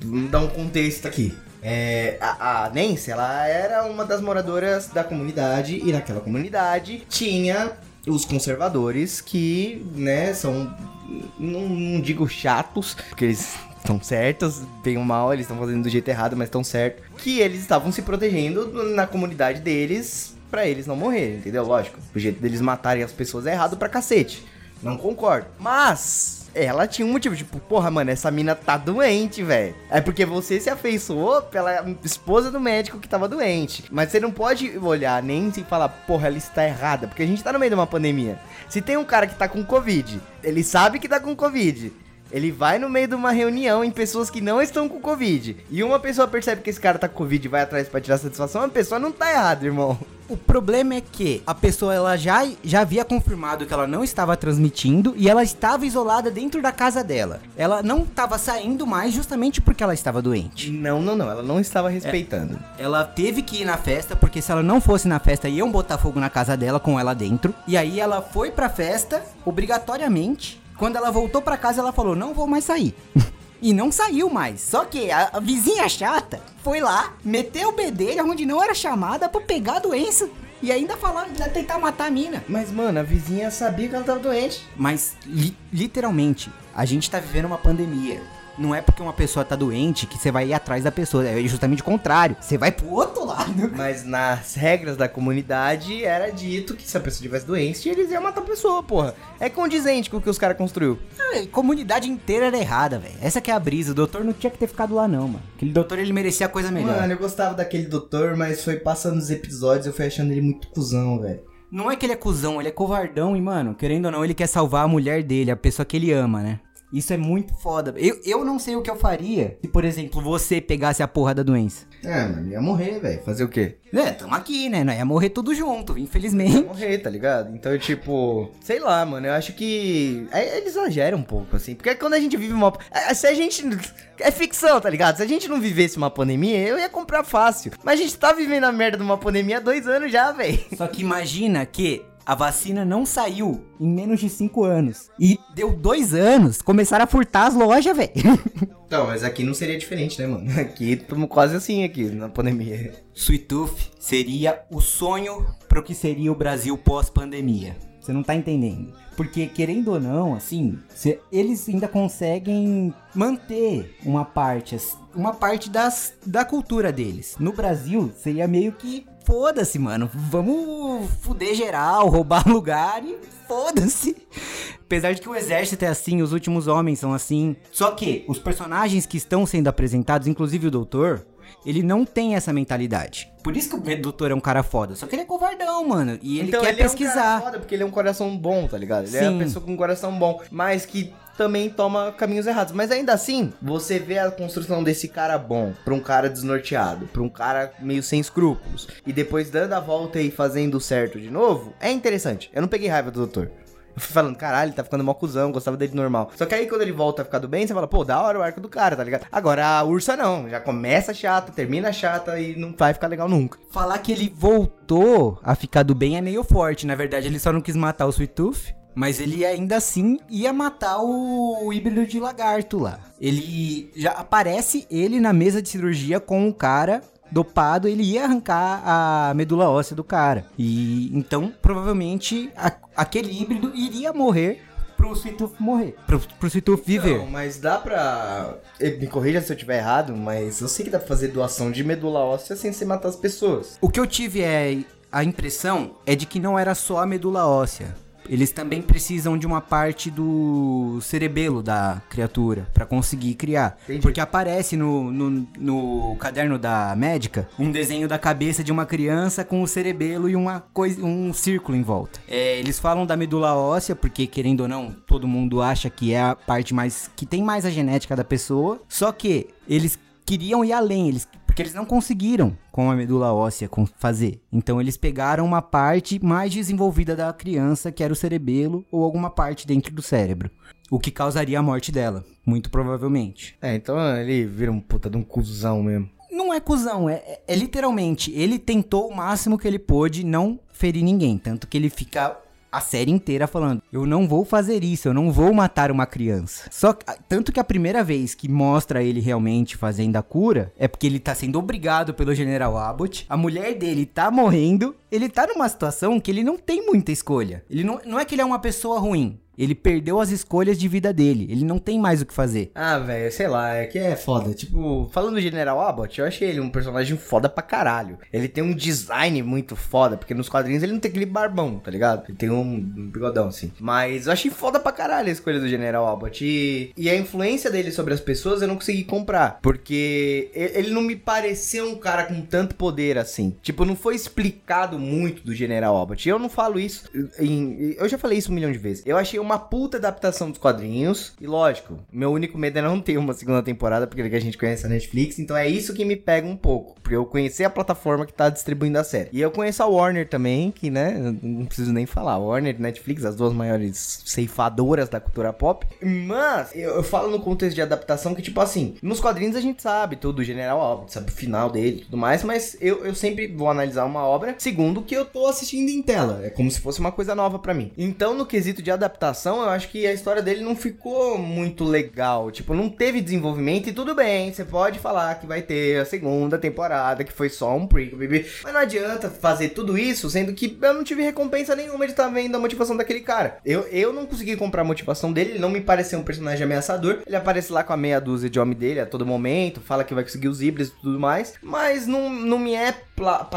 vamos dar um contexto aqui. É, a, a Nancy, ela era uma das moradoras da comunidade e naquela comunidade tinha os conservadores que, né, são, não, não digo chatos, porque eles estão certos, bem ou mal, eles estão fazendo do jeito errado, mas estão certo, que eles estavam se protegendo na comunidade deles pra eles não morrerem, entendeu? Lógico, o jeito deles matarem as pessoas é errado pra cacete. Não concordo. Mas ela tinha um motivo, tipo, porra, mano, essa mina tá doente, velho. É porque você se afeiçoou pela esposa do médico que tava doente. Mas você não pode olhar nem se falar, porra, ela está errada, porque a gente tá no meio de uma pandemia. Se tem um cara que tá com Covid, ele sabe que tá com Covid. Ele vai no meio de uma reunião em pessoas que não estão com Covid. E uma pessoa percebe que esse cara tá com Covid e vai atrás pra tirar satisfação, a pessoa não tá errada, irmão. O problema é que a pessoa ela já, já havia confirmado que ela não estava transmitindo e ela estava isolada dentro da casa dela. Ela não estava saindo mais justamente porque ela estava doente. Não, não, não. Ela não estava respeitando. Ela teve que ir na festa porque se ela não fosse na festa iam botar fogo na casa dela com ela dentro. E aí ela foi pra festa obrigatoriamente. Quando ela voltou pra casa ela falou: "Não vou mais sair". E não saiu mais. Só que a, a vizinha chata foi lá, meteu o bedelho onde não era chamada pra pegar a doença. E ainda falar, ainda tentar matar a mina. Mas, mano, a vizinha sabia que ela tava doente. Mas, li- literalmente, a gente tá vivendo uma pandemia. Não é porque uma pessoa tá doente que você vai ir atrás da pessoa. É justamente o contrário. Você vai pro outro lado. Mas nas regras da comunidade era dito que se a pessoa tivesse doente, eles iam matar a pessoa, porra. É condizente com o que os caras construiu. A comunidade inteira era errada, velho. Essa que é a brisa. O doutor não tinha que ter ficado lá, não, mano. Aquele doutor, ele merecia coisa melhor. Mano, eu gostava daquele doutor, mas foi passando os episódios, eu fui achando ele muito cuzão, velho. Não é que ele é cuzão, ele é covardão e, mano, querendo ou não, ele quer salvar a mulher dele, a pessoa que ele ama, né? Isso é muito foda. Eu, eu não sei o que eu faria se, por exemplo, você pegasse a porra da doença. É, mano, ia morrer, velho. Fazer o quê? É, tamo aqui, né? Nós ia morrer tudo junto, Ia infelizmente. morrer, tá ligado? Então, tipo, sei lá, mano, eu acho que. É, ele exagera um pouco, assim. Porque quando a gente vive uma. é, Se a gente. É ficção, tá ligado? Se a gente não vivesse uma pandemia, eu ia comprar fácil. Mas a gente tá vivendo a merda de uma pandemia há dois anos já, velho. Só que imagina que a vacina não saiu em menos de 5 anos. E deu dois anos, começaram a furtar as lojas, velho. Então, mas aqui não seria diferente, né, mano? Aqui estamos quase assim aqui na pandemia. Sweet Tooth seria o sonho pro que seria o Brasil pós-pandemia. Você não tá entendendo. Porque, querendo ou não, assim, cê- eles ainda conseguem manter uma parte, uma parte das, da cultura deles. No Brasil, seria meio que foda-se, mano. Vamos fuder geral, roubar lugar e foda-se. Apesar de que o exército é assim, os últimos homens são assim. Só que os personagens que estão sendo apresentados, inclusive o doutor, ele não tem essa mentalidade. Por isso que o doutor é um cara foda. Só que ele é covardão, mano. E ele quer é um cara pesquisar. foda porque ele é um coração bom, tá ligado? Ele é Sim. uma pessoa com um coração bom, mas que também toma caminhos errados. Mas ainda assim, você vê a construção desse cara bom pra um cara desnorteado, pra um cara meio sem escrúpulos, e depois dando a volta e fazendo certo de novo, é interessante. Eu não peguei raiva do doutor. Eu fui falando, caralho, ele tá ficando mó cuzão, gostava dele normal. Só que aí quando ele volta a ficar do bem, você fala, pô, da hora o arco do cara, tá ligado? Agora a ursa não, já começa chata, termina chata e não vai ficar legal nunca. Falar que ele voltou a ficar do bem é meio forte. Na verdade, ele só não quis matar o Sweet Tooth. Mas ele ainda assim ia matar o híbrido de lagarto lá. Ele já aparece ele na mesa de cirurgia com o cara dopado, ele ia arrancar a medula óssea do cara. E então, provavelmente, a- aquele híbrido iria morrer pro Tooth morrer. Pro, pro Tooth viver. Não, mas dá pra. eh, Me corrija se eu tiver errado, mas eu sei que dá pra fazer doação de medula óssea sem se matar as pessoas. O que eu tive é. A impressão é de que não era só a medula óssea. Eles também precisam de uma parte do cerebelo da criatura pra conseguir criar. Entendi. Porque aparece no, no, no caderno da médica um desenho da cabeça de uma criança com o cerebelo e uma coisa, um círculo em volta. É, eles falam da medula óssea, porque querendo ou não, todo mundo acha que é a parte mais. que tem mais a genética da pessoa. Só que eles queriam ir além, eles, porque eles não conseguiram com a medula óssea fazer. Então eles pegaram uma parte mais desenvolvida da criança, que era o cerebelo, ou alguma parte dentro do cérebro. O que causaria a morte dela, muito provavelmente. É, então ele vira um puta de um cuzão mesmo. Não é cuzão, é, é- é literalmente. Ele tentou o máximo que ele pôde não ferir ninguém. Tanto que ele fica a série inteira falando: Eu não vou fazer isso, eu não vou matar uma criança. Só que, tanto que a primeira vez que mostra ele realmente fazendo a cura é porque ele tá sendo obrigado pelo General Abbott. A mulher dele tá morrendo. Ele tá numa situação que ele não tem muita escolha. Ele não, não é que ele é uma pessoa ruim. Ele perdeu as escolhas de vida dele. Ele não tem mais o que fazer. Ah, velho, sei lá, é que é foda. Tipo, falando do General Abbott, eu achei ele um personagem foda pra caralho. Ele tem um design muito foda, porque nos quadrinhos ele não tem aquele barbão, tá ligado? Ele tem um bigodão, assim. Mas eu achei foda pra caralho a escolha do General Abbott. E, e a influência dele sobre as pessoas eu não consegui comprar. Porque ele não me pareceu um cara com tanto poder assim. Tipo, não foi explicado muito do General Abbott. E eu não falo isso. em- eu já falei isso um milhão de vezes. Eu achei uma puta adaptação dos quadrinhos. E lógico, meu único medo é não ter uma segunda temporada, porque a gente conhece a Netflix. Então é isso que me pega um pouco. Porque eu conheci a plataforma que tá distribuindo a série. E eu conheço a Warner também, que, né, não preciso nem falar. Warner Netflix, as duas maiores ceifadoras da cultura pop. Mas eu, eu falo no contexto de adaptação que, tipo assim, nos quadrinhos a gente sabe tudo do General Abbott, sabe o final dele e tudo mais. Mas eu, eu sempre vou analisar uma obra segundo o que eu tô assistindo em tela. É como se fosse uma coisa nova pra mim. Então, no quesito de adaptação, eu acho que a história dele não ficou muito legal. Tipo, não teve desenvolvimento e tudo bem. Você pode falar que vai ter a segunda temporada, que foi só um prequel, bebê. Mas não adianta fazer tudo isso, sendo que eu não tive recompensa nenhuma de estar vendo a motivação daquele cara. Eu, eu não consegui comprar a motivação dele, ele não me pareceu um personagem ameaçador. Ele aparece lá com a meia dúzia de homem dele a todo momento, fala que vai conseguir os híbridos e tudo mais. Mas não, não me é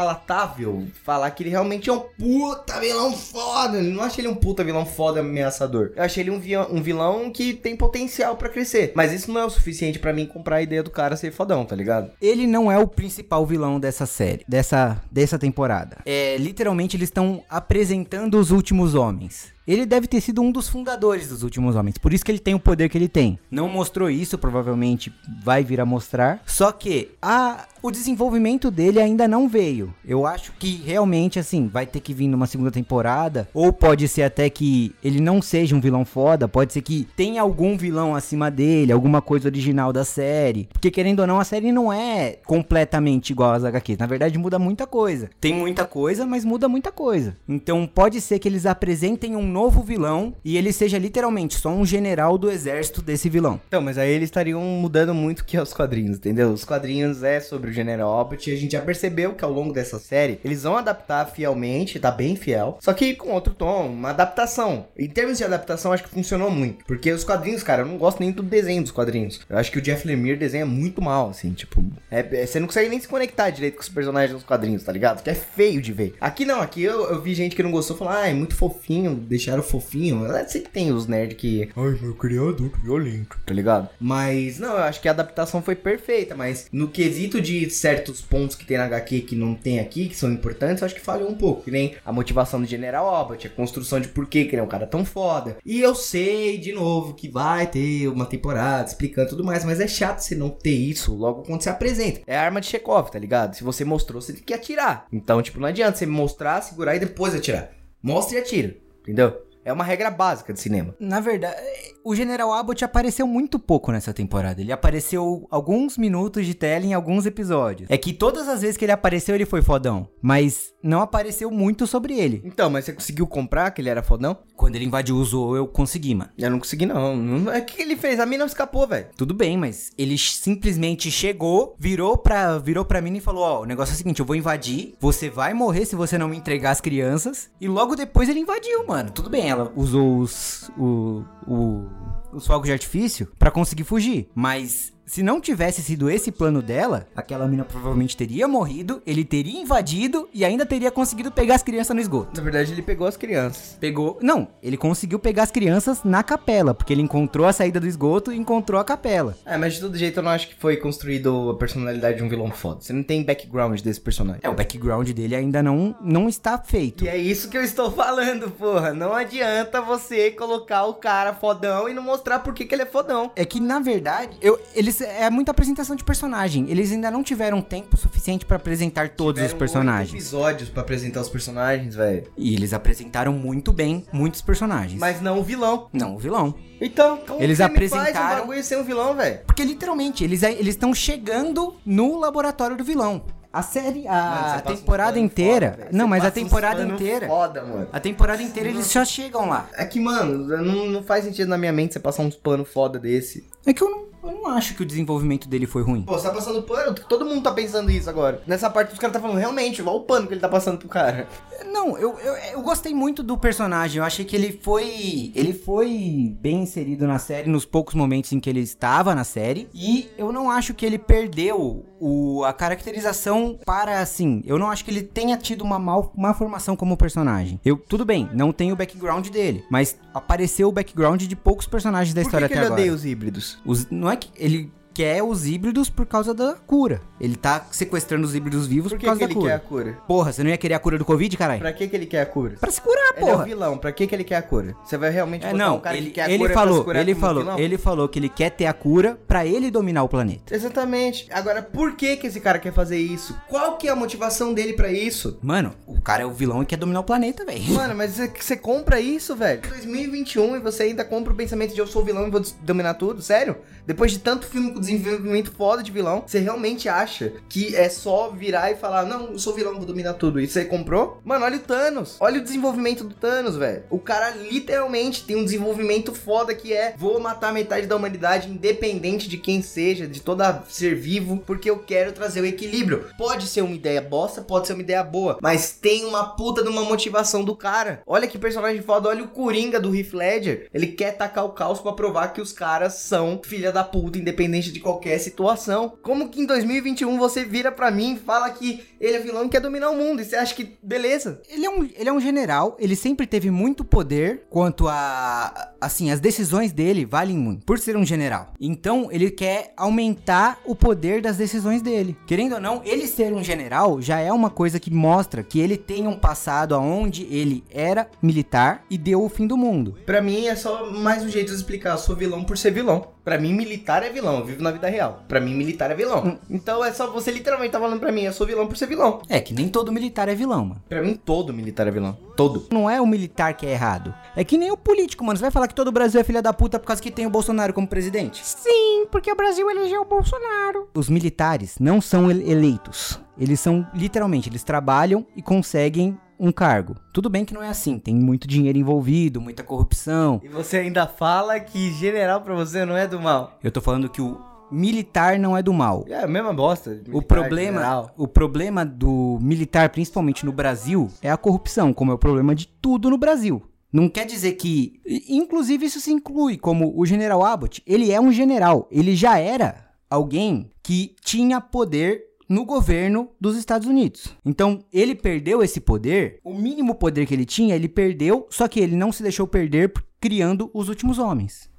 palatável falar que ele realmente é um puta vilão foda. Eu não achei ele um puta vilão foda ameaçador. Eu achei ele um, vi- um vilão que tem potencial pra crescer. Mas isso não é o suficiente pra mim comprar a ideia do cara ser fodão, tá ligado? Ele não é o principal vilão dessa série, dessa, dessa temporada. É, literalmente eles estão apresentando os últimos homens. Ele deve ter sido um dos fundadores dos últimos homens, por isso que ele tem o poder que ele tem. Não mostrou isso, provavelmente vai vir a mostrar. Só que a, o desenvolvimento dele ainda não veio. Eu acho que realmente, assim, vai ter que vir numa segunda temporada. Ou pode ser até que ele não seja um vilão foda. Pode ser que tenha algum vilão acima dele, alguma coisa original da série. Porque querendo ou não, a série não é completamente igual às HQs. Na verdade, muda muita coisa. Tem muita coisa, mas muda muita coisa. Então pode ser que eles apresentem um novo vilão e ele seja literalmente só um general do exército desse vilão. Então, mas aí eles estariam mudando muito o que é os quadrinhos, entendeu? Os quadrinhos é sobre o General Abbott e a gente já percebeu que ao longo dessa série eles vão adaptar fielmente, tá bem fiel, só que com outro tom, uma adaptação. Em termos de adaptação, acho que funcionou muito, porque os quadrinhos, cara, eu não gosto nem do desenho dos quadrinhos. Eu acho que o Jeff Lemire desenha muito mal, assim, tipo, é, é- você não consegue nem se conectar direito com os personagens dos quadrinhos, tá ligado? Que é feio de ver. Aqui não, aqui eu, eu vi gente que não gostou falar, ah, é muito fofinho, deixaram fofinho. Sei que tem os nerds que, ai, meu criador violento, tá ligado? Mas, não, eu acho que a adaptação foi perfeita, mas no quesito de certos pontos que tem na HQ que não tem aqui, que são importantes, eu acho que falhou um pouco. Que nem a motivação do General Abbott, a construção de por que ele é um cara tão foda. E eu sei, de novo, que vai ter uma temporada explicando tudo mais, mas é chato você não ter isso logo quando você apresenta. É a arma de Chekhov, tá ligado? Se você mostrou, você tem que atirar. Então, tipo, não adianta você mostrar, segurar e depois atirar. Mostra e atira, entendeu? É uma regra básica de cinema. Na verdade, o General Abbott apareceu muito pouco nessa temporada. Ele apareceu alguns minutos de tela em alguns episódios. É que todas as vezes que ele apareceu, ele foi fodão. Mas não apareceu muito sobre ele. Então, mas você conseguiu comprar que ele era fodão? Quando ele invadiu o Zoo, eu consegui, mano. Eu não consegui, não. é que ele fez, a mina escapou, velho. Tudo bem, mas ele simplesmente chegou, virou pra, virou pra mim e falou: Ó, o negócio é o seguinte, eu vou invadir, você vai morrer se você não me entregar as crianças. E logo depois ele invadiu, mano. Tudo bem, ela usou os. O, o, os fogos de artifício pra conseguir fugir. Mas Se não tivesse sido esse plano dela, aquela mina provavelmente teria morrido, ele teria invadido e ainda teria conseguido pegar as crianças no esgoto. Na verdade, ele pegou as crianças. Pegou. Não, ele conseguiu pegar as crianças na capela, porque ele encontrou a saída do esgoto e encontrou a capela. É, mas de todo jeito eu não acho que foi construído a personalidade de um vilão foda. Você não tem background desse personagem. É, o background dele ainda não, não está feito. E é isso que eu estou falando, porra. Não adianta você colocar o cara fodão e não mostrar por que, que ele é fodão. É que, na verdade, eu, eles é muita apresentação de personagem. Eles ainda não tiveram tempo suficiente pra apresentar todos os Tiveram oito personagens. episódios pra apresentar os personagens, velho. E eles apresentaram muito bem muitos personagens. Mas não o vilão. não o vilão. Então, como Eles me faz apresentaram- o bagulho sem um vilão, velho? Porque literalmente, eles eles estão chegando no laboratório do vilão. A série, Mano, a uns temporada pano inteira. foda, não, mas a temporada pano inteira. Foda, mano. A temporada inteira eles só chegam lá. É que, mano, não, não faz sentido na minha mente você passar uns pano foda desse. É que eu não, eu não acho que o desenvolvimento dele foi ruim. Pô, você tá passando pano? Todo mundo tá pensando isso agora. Nessa parte os caras tá falando, realmente, olha o pano que ele tá passando pro cara. Não, eu, eu, eu gostei muito do personagem. Eu achei que ele foi. Ele foi bem inserido na série nos poucos momentos em que ele estava na série. E eu não acho que ele perdeu o, a caracterização para assim. Eu não acho que ele tenha tido uma mal, má formação como personagem. Eu, tudo bem, não tem o background dele. Mas apareceu o background de poucos personagens da Por que, história que até ele agora. odeia os híbridos? Os- não é que ele quer os híbridos por causa da cura. Ele tá sequestrando os híbridos vivos Por por, que, causa que da ele quer a cura. cura? Porra, você não ia querer a cura do Covid, caralho? Pra que, que ele quer a cura? Pra se curar, Ele é o porra. vilão, pra que, que ele quer a cura? Você vai realmente É, botar não, um cara ele, que quer a ele cura pra falou, se curar ele falou, vilão? ele falou que ele quer ter a cura pra ele dominar o planeta. Exatamente. Agora, por que que esse cara quer fazer isso? Qual que é a motivação dele pra isso? Mano, o cara é o vilão e quer dominar o planeta, velho. Mano, mas você- compra isso, velho? 2021 e você ainda compra o pensamento de eu sou vilão e vou dominar tudo? Sério? Depois de tanto filme com desenvolvimento foda de vilão, você realmente acha que é só virar e falar, não, eu sou vilão, vou dominar tudo. E você comprou? Mano, olha o Thanos. Olha o desenvolvimento do Thanos, velho. O cara literalmente tem um desenvolvimento foda que é, vou matar metade da humanidade, independente de quem seja, de todo ser vivo, porque eu quero trazer o equilíbrio. Pode ser uma ideia bosta, pode ser uma ideia boa, mas tem uma puta de uma motivação do cara. Olha que personagem foda, olha o Coringa do Heath Ledger. Ele quer tacar o caos pra provar que os caras são filha da puta, independente de qualquer situação. Como que em 2021 você vira pra mim e fala que ele é vilão e quer dominar o mundo? E você acha que, beleza? Ele é, um, ele é um general, ele sempre teve muito poder quanto a. Assim, as decisões dele valem muito, por ser um general. Então, ele quer aumentar o poder das decisões dele. Querendo ou não, ele ser um general já é uma coisa que mostra que ele tem um passado aonde ele era militar e deu o fim do mundo. Pra mim é só mais um jeito de explicar. Eu sou vilão por ser vilão. Pra mim, militar é vilão. Eu vivo na vida real. Pra mim, militar é vilão. Então é só você literalmente tá falando pra mim, eu sou vilão por ser vilão. É que nem todo militar é vilão, mano. Pra mim, todo militar é vilão. Todo. Não é o militar que é errado. É que nem o político, mano. Você vai falar que todo o Brasil é filha da puta por causa que tem o Bolsonaro como presidente? Sim, porque o Brasil elegeu o Bolsonaro. Os militares não são ele- eleitos. Eles são, literalmente, eles trabalham e conseguem um cargo. Tudo bem que não é assim. Tem muito dinheiro envolvido, muita corrupção. E você ainda fala que general pra você não é do mal. Eu tô falando que o militar não é do mal. É a mesma bosta. O militar, problema, general. o problema do militar, principalmente no Brasil, é a corrupção, como é o problema de tudo no Brasil. Não quer dizer que, inclusive isso se inclui, como o General Abbott, ele é um general, ele já era alguém que tinha poder no governo dos Estados Unidos. Então, ele perdeu esse poder, o mínimo poder que ele tinha, ele perdeu, só que ele não se deixou perder criando os últimos homens.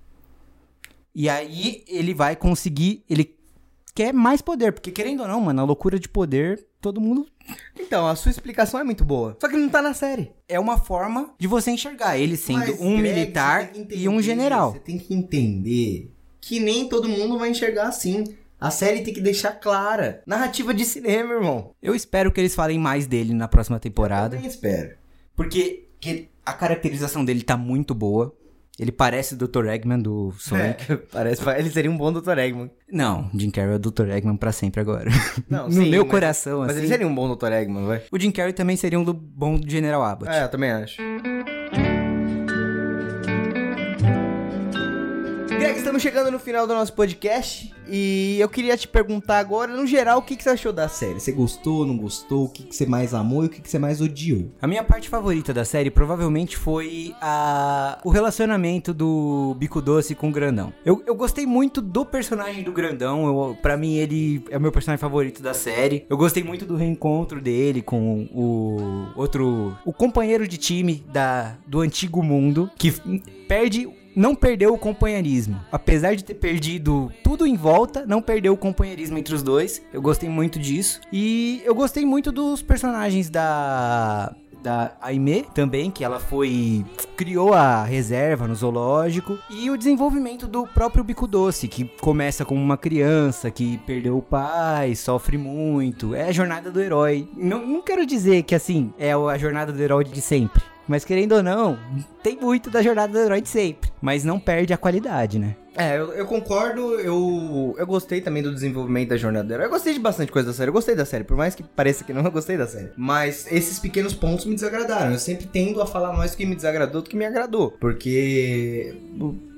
E aí ele vai conseguir, ele quer mais poder, porque querendo ou não, mano, a loucura de poder, todo mundo Então, a sua explicação é muito boa. Só que não tá na série. é uma forma de você enxergar ele sendo Mas, um Greg, militar que e um entender, general. Você tem que entender que nem todo mundo vai enxergar assim. A série tem que deixar clara. Narrativa de cinema, irmão. Eu espero que eles falem mais dele na próxima temporada, Eu nem espero. porque que a caracterização dele tá muito boa. Ele parece o Dr. Eggman do Sonic. É, parece, ele seria um bom Dr. Eggman. Não, Jim Carrey é o Dr. Eggman pra sempre agora. Não, no sim, meu mas- coração, Mas assim. ele seria um bom Dr. Eggman, vai. O Jim Carrey também seria um do bom General Abbott. É, eu também acho. Greg, estamos chegando no final do nosso podcast e eu queria te perguntar agora, no geral, o que, que você achou da série? Você gostou, não gostou? O que, que você mais amou e o que, que você mais odiou? A minha parte favorita da série provavelmente foi a... o relacionamento do Bico Doce com o Grandão. Eu, eu gostei muito do personagem do Grandão, eu, pra mim ele é o meu personagem favorito da série. Eu gostei muito do reencontro dele com o outro... o companheiro de time da, do antigo mundo, que perde não perdeu o companheirismo. Apesar de ter perdido tudo em volta, não perdeu o companheirismo entre os dois. Eu gostei muito disso. E eu gostei muito dos personagens da da Aimee também, que ela foi criou a reserva no zoológico e o desenvolvimento do próprio Bico Doce, que começa como uma criança que perdeu o pai, sofre muito. É a jornada do herói. Não, não quero dizer que assim é a jornada do herói de sempre. Mas querendo ou não, tem muito da jornada do herói de sempre. Mas não perde a qualidade, né? É, eu, eu concordo, eu, eu gostei também do desenvolvimento da jornada. Eu gostei de bastante coisa da série, eu gostei da série, por mais que pareça que não, eu gostei da série. Mas esses pequenos pontos me desagradaram. Eu sempre tendo a falar mais do que me desagradou do que me agradou. Porque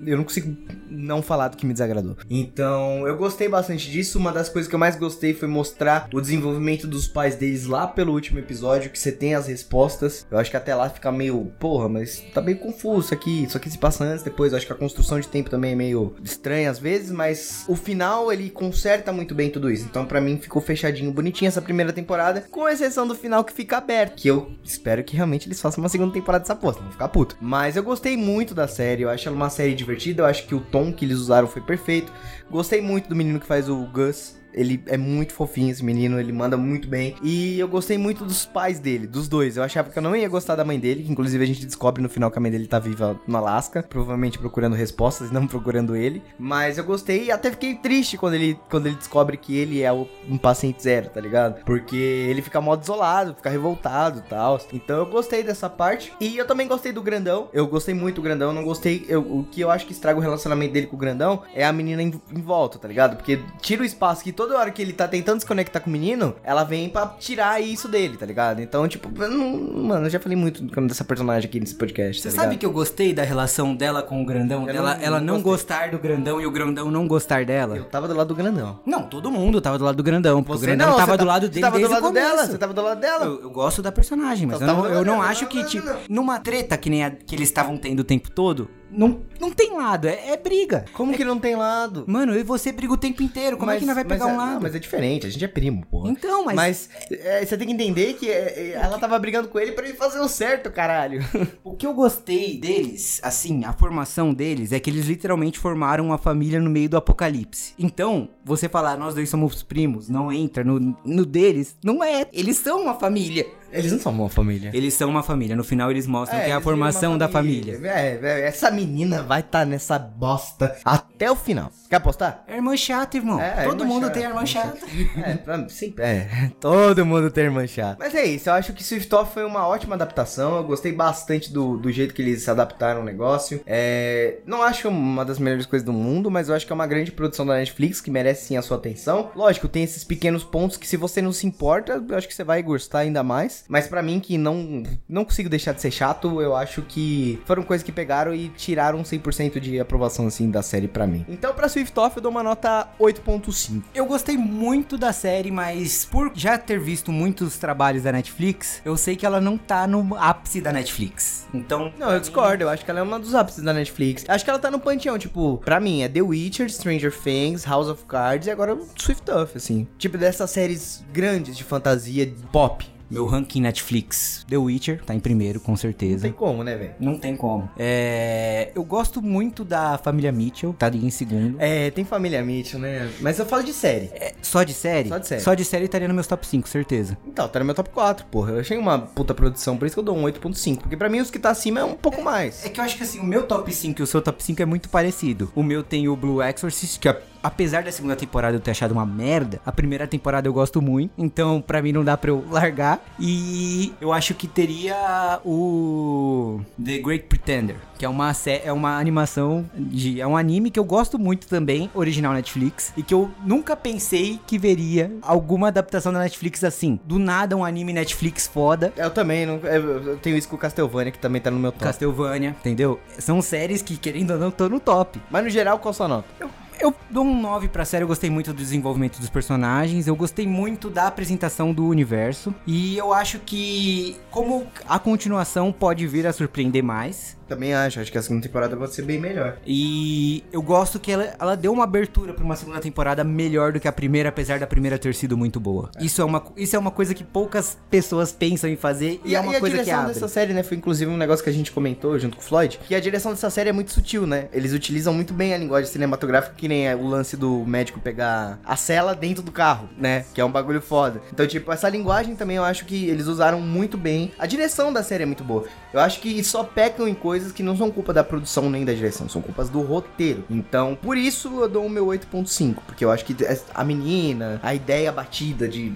eu não consigo não falar do que me desagradou. Então, eu gostei bastante disso. Uma das coisas que eu mais gostei foi mostrar o desenvolvimento dos pais deles lá pelo último episódio, que você tem as respostas. Eu acho que até lá fica meio, porra, mas tá bem confuso isso aqui. Isso aqui se passa antes, depois. Eu acho que a construção de tempo também é meio estranha às vezes, mas o final ele conserta muito bem tudo isso. Então, pra mim, ficou fechadinho, bonitinho essa primeira temporada, com exceção do final que fica aberto. Que eu espero que realmente eles façam uma segunda temporada dessa posta, não ficar puto. Mas eu gostei muito da série, eu acho ela uma série divertida, eu acho que o tom que eles usaram foi perfeito. Gostei muito do menino que faz o Gus. Ele é muito fofinho, esse menino, ele manda muito bem. E eu gostei muito dos pais dele, dos dois. Eu achava que eu não ia gostar da mãe dele, que inclusive a gente descobre no final que a mãe dele tá viva no Alasca, provavelmente procurando respostas, não procurando ele. Mas eu gostei e até fiquei triste quando ele, quando ele descobre que ele é um paciente zero, tá ligado? Porque ele fica mó desolado, fica revoltado e tal. Então eu gostei dessa parte. E eu também gostei do grandão. Eu gostei muito do grandão, não gostei. eu- o que eu acho que estraga o relacionamento dele com o grandão é a menina em, em volta, tá ligado? Porque tira o espaço que toda hora que ele tá tentando se conectar com o menino, ela vem pra tirar isso dele, tá ligado? Então, tipo, não- mano, eu já falei muito dessa personagem aqui nesse podcast. Você tá sabe que eu gostei da relação dela com o Grandão? Eu Ela não- ela não não gostar do Grandão e o Grandão não gostar dela? Eu tava do lado do grandão. Não, todo mundo tava do lado do Grandão. Você o Grandão não, tava você do tá- lado você dele tava do lado dela, você tava do lado dela. Eu, eu gosto da personagem, mas Então eu eu não acho que, tipo, numa treta que nem a que eles estavam tendo o tempo todo, não, não tem lado, é, é briga. Como que não tem lado? Mano, eu e você briga o tempo inteiro, como é que não vai pegar mas um é- lado? Não, mas é diferente, a gente é primo, porra. Então, mas- Mas é, você tem que entender que é, é, ela tava brigando com ele pra ele fazer o certo, caralho. O que eu gostei deles, assim, a formação deles, é que eles literalmente formaram uma família no meio do apocalipse. Então, você falar, nós dois somos primos, não entra no, no deles, não é. Eles são uma família. Eles não são uma família. Eles são uma família. No final, eles mostram que é a formação da família. É, é, essa menina vai estar nessa bosta até o final. Quer apostar? É irmã chata, irmão. É, Todo irmã mundo chata. tem irmã chata. É, pra, sim, é, todo mundo tem irmã chata. Mas é isso, eu acho que Swift Off foi uma ótima adaptação. Eu gostei bastante do, do jeito que eles se adaptaram ao negócio. É, não acho uma das melhores coisas do mundo, mas eu acho que é uma grande produção da Netflix que merece sim a sua atenção. Lógico, tem esses pequenos pontos que se você não se importa, eu acho que você vai gostar ainda mais. Mas pra mim, que não, não consigo deixar de ser chato, eu acho que foram coisas que pegaram e tiraram 100% de aprovação assim da série pra mim. Então, pra Swift Off, eu dou uma nota 8.5. Eu gostei muito da série, mas por já ter visto muitos trabalhos da Netflix, eu sei que ela não tá no ápice da Netflix. Então. Não, eu discordo. Eu acho que ela é uma dos ápices da Netflix. Acho que ela tá no panteão, tipo, pra mim é The Witcher, Stranger Things, House of Cards e agora Swift Off, assim. Tipo, dessas séries grandes de fantasia pop. Meu ranking Netflix, The Witcher, tá em primeiro, com Não certeza. tem como, né, velho? Não tem como. É, eu gosto muito da família Mitchell, tá ali em segundo. É, tem família Mitchell, né? Mas eu falo de série. É, só de série? Só de série. Só de série estaria no meus top 5, certeza. Então, tá no meu top 4, porra. Eu achei uma puta produção, por isso que eu dou um 8.5. Porque pra mim os que tá acima é um pouco mais. É que eu acho que assim, o meu top 5 e o seu top 5 é muito parecido. O meu tem o Blue Exorcist, que é apesar da segunda temporada eu ter achado uma merda, a primeira temporada eu gosto muito, então pra mim não dá pra eu largar. E eu acho que teria o The Great Pretender, que é uma, é uma animação de. É um anime que eu gosto muito também, original Netflix, e que eu nunca pensei que veria alguma adaptação da Netflix assim. Do nada, um anime Netflix foda. Eu também, não, eu tenho isso com o Castlevania, que também tá no meu top. Castlevania, entendeu? São séries que, querendo ou não, estão no top. Mas no geral, qual sua nota? Eu, eu dou um 9 pra série, eu gostei muito do desenvolvimento dos personagens, eu gostei muito da apresentação do universo, e eu acho que, como a continuação pode vir a surpreender mais, Também acho, acho que a segunda temporada pode ser bem melhor. e eu gosto que ela, ela deu uma abertura pra uma segunda temporada melhor do que a primeira, apesar da primeira ter sido muito boa. Isso, é uma, isso é uma coisa que poucas pessoas pensam em fazer, e, E, é a- uma e a coisa que direção abre. dessa série, né, foi inclusive um negócio que a gente comentou junto com o Floyd, que a direção dessa série é muito sutil, né? Eles utilizam muito bem a linguagem cinematográfica, que nem é o lance do médico pegar a cela dentro do carro, né? Que é um bagulho foda. Então, tipo, essa linguagem também eu acho que eles usaram muito bem. A direção da série é muito boa. Eu acho que só pecam em coisas que não são culpa da produção nem da direção, são culpas do roteiro. Então, por isso eu dou o meu 8.5, porque eu acho que a menina, a ideia batida de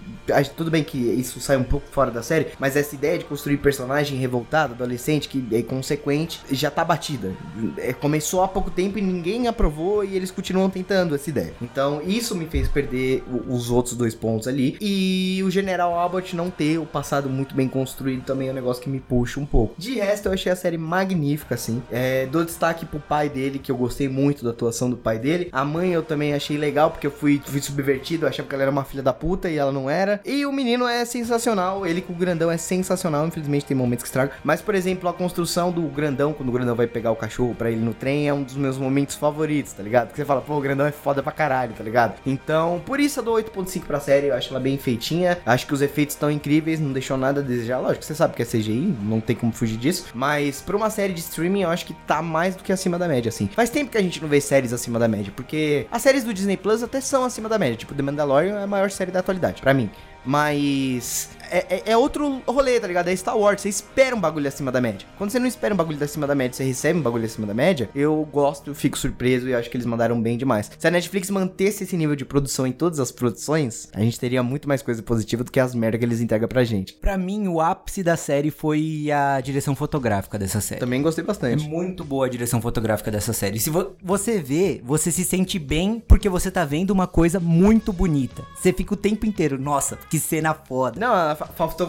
tudo bem que isso sai um pouco fora da série, mas essa ideia de construir personagem revoltado, adolescente, que é consequente, já tá batida. É, começou há pouco tempo e ninguém aprovou e eles continuam tentando essa ideia. Então, isso me fez perder os outros dois pontos ali. E o General Abbott não ter o passado muito bem construído também é um negócio que me puxa um pouco. De resto, eu achei a série magnífica, assim. É, dou destaque pro pai dele, que eu gostei muito da atuação do pai dele. A mãe eu também achei legal, porque eu fui, fui subvertido, eu achava que ela era uma filha da puta e ela não era. E o menino é sensacional, ele com o grandão é sensacional. Infelizmente tem momentos que estragam. Mas, por exemplo, a construção do grandão, quando o grandão vai pegar o cachorro pra ele no trem, é um dos meus momentos favoritos, tá ligado? Que você fala, pô, o grandão é foda pra caralho, tá ligado? Então, por isso eu dou 8.5 pra série, eu acho ela bem feitinha. Acho que os efeitos estão incríveis, não deixou nada a desejar. Lógico, você sabe que é CGI, não tem como fugir disso. Mas pra uma série de streaming, eu acho que tá mais do que acima da média, assim. Faz tempo que a gente não vê séries acima da média, porque as séries do Disney Plus até são acima da média. Tipo, The Mandalorian é a maior série da atualidade, pra mim. Mas é, é- é outro rolê, tá ligado? É Star Wars, você espera um bagulho acima da média. Quando você não espera um bagulho acima da média, você recebe um bagulho acima da média, eu gosto, fico surpreso e acho que eles mandaram bem demais. Se a Netflix mantesse esse nível de produção em todas as produções, a gente teria muito mais coisa positiva do que as merdas que eles entregam pra gente. Pra mim, o ápice da série foi a direção fotográfica dessa série. Também gostei É bastante. muito boa a direção fotográfica dessa série. Se vo- você vê, você se sente bem porque você tá vendo uma coisa muito bonita. Você fica o tempo inteiro, nossa, que cena foda. Não, a,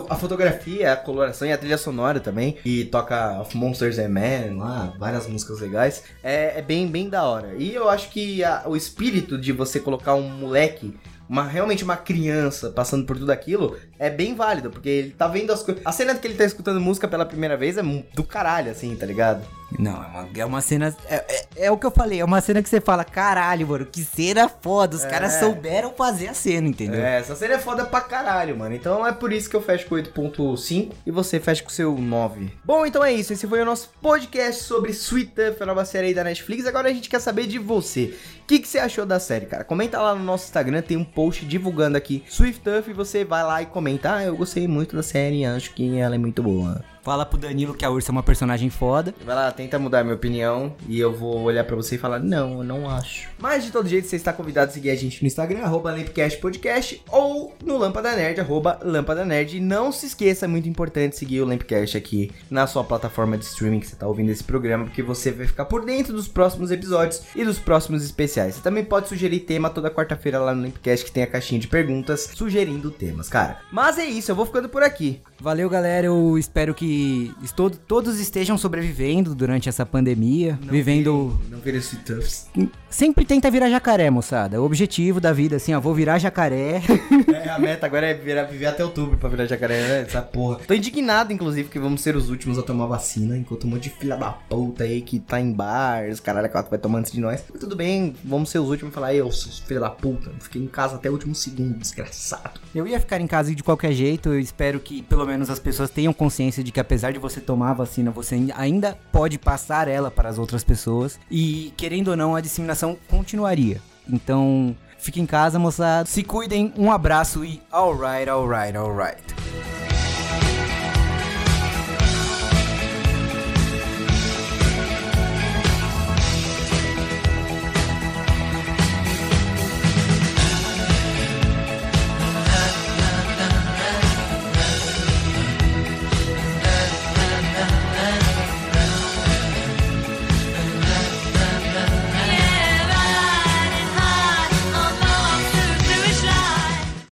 a fotografia, a coloração e a trilha sonora também. E toca Of Monsters and Men lá, várias músicas legais. É, é bem, bem da hora. E eu acho que a- o espírito de você colocar um moleque. Uma, realmente uma criança passando por tudo aquilo é bem válido, porque ele tá vendo as coisas. A cena que ele tá escutando música pela primeira vez é do caralho, assim, tá ligado? Não, é uma, é uma cena. É, é- é o que eu falei, é uma cena que você fala, caralho, mano, que cena foda. Os caras souberam fazer a cena, entendeu? É, essa série é foda pra caralho, mano. Então é por isso que eu fecho com 8.5 e você fecha com seu 9. Bom, então é isso. Esse foi o nosso podcast sobre Sweet Tuff, a nova série aí da Netflix. Agora a gente quer saber de você. O que, que você achou da série, cara? Comenta lá no nosso Instagram, tem um post divulgando aqui Sweet Tuff e você vai lá e comenta. Ah, eu gostei muito da série, acho que ela é muito boa. Fala pro Danilo que a Ursa é uma personagem foda. Vai lá, tenta mudar a minha opinião e eu vou olhar pra você e falar, não, eu não acho. Mas de todo jeito, você está convidado a seguir a gente no Instagram, arroba Podcast, ou no Lâmpada Nerd, arroba Lâmpada Nerd. E não se esqueça, é muito importante seguir o Lampcast aqui na sua plataforma de streaming que você está ouvindo esse programa, porque você vai ficar por dentro dos próximos episódios e dos próximos especiais. Você também pode sugerir tema toda quarta-feira lá no Lampcast, que tem a caixinha de perguntas sugerindo temas, cara. Mas é isso, eu vou ficando por aqui. Valeu, galera. Eu espero que esto- todos estejam sobrevivendo durante essa pandemia. vivendo. Não vira Tuffs. Sempre tenta virar jacaré, moçada. O objetivo da vida, assim, ó, vou virar jacaré. É, a meta agora é virar, viver até outubro pra virar jacaré, né? Essa porra. Tô indignado, inclusive, que vamos ser os últimos a tomar vacina, enquanto um monte de filha da puta aí que tá em bar, os caralho, a quatro vai tomar antes de nós. Mas tudo bem, vamos ser os últimos a falar, eu, seus filha da puta, fiquei em casa até o último segundo, desgraçado. Eu ia ficar em casa de qualquer jeito. Eu espero que menos as pessoas tenham consciência de que apesar de você tomar a vacina, você ainda pode passar ela para as outras pessoas. E querendo ou não, a disseminação continuaria. Então, fique em casa, moçada. Se cuidem, um abraço e alright, alright, alright.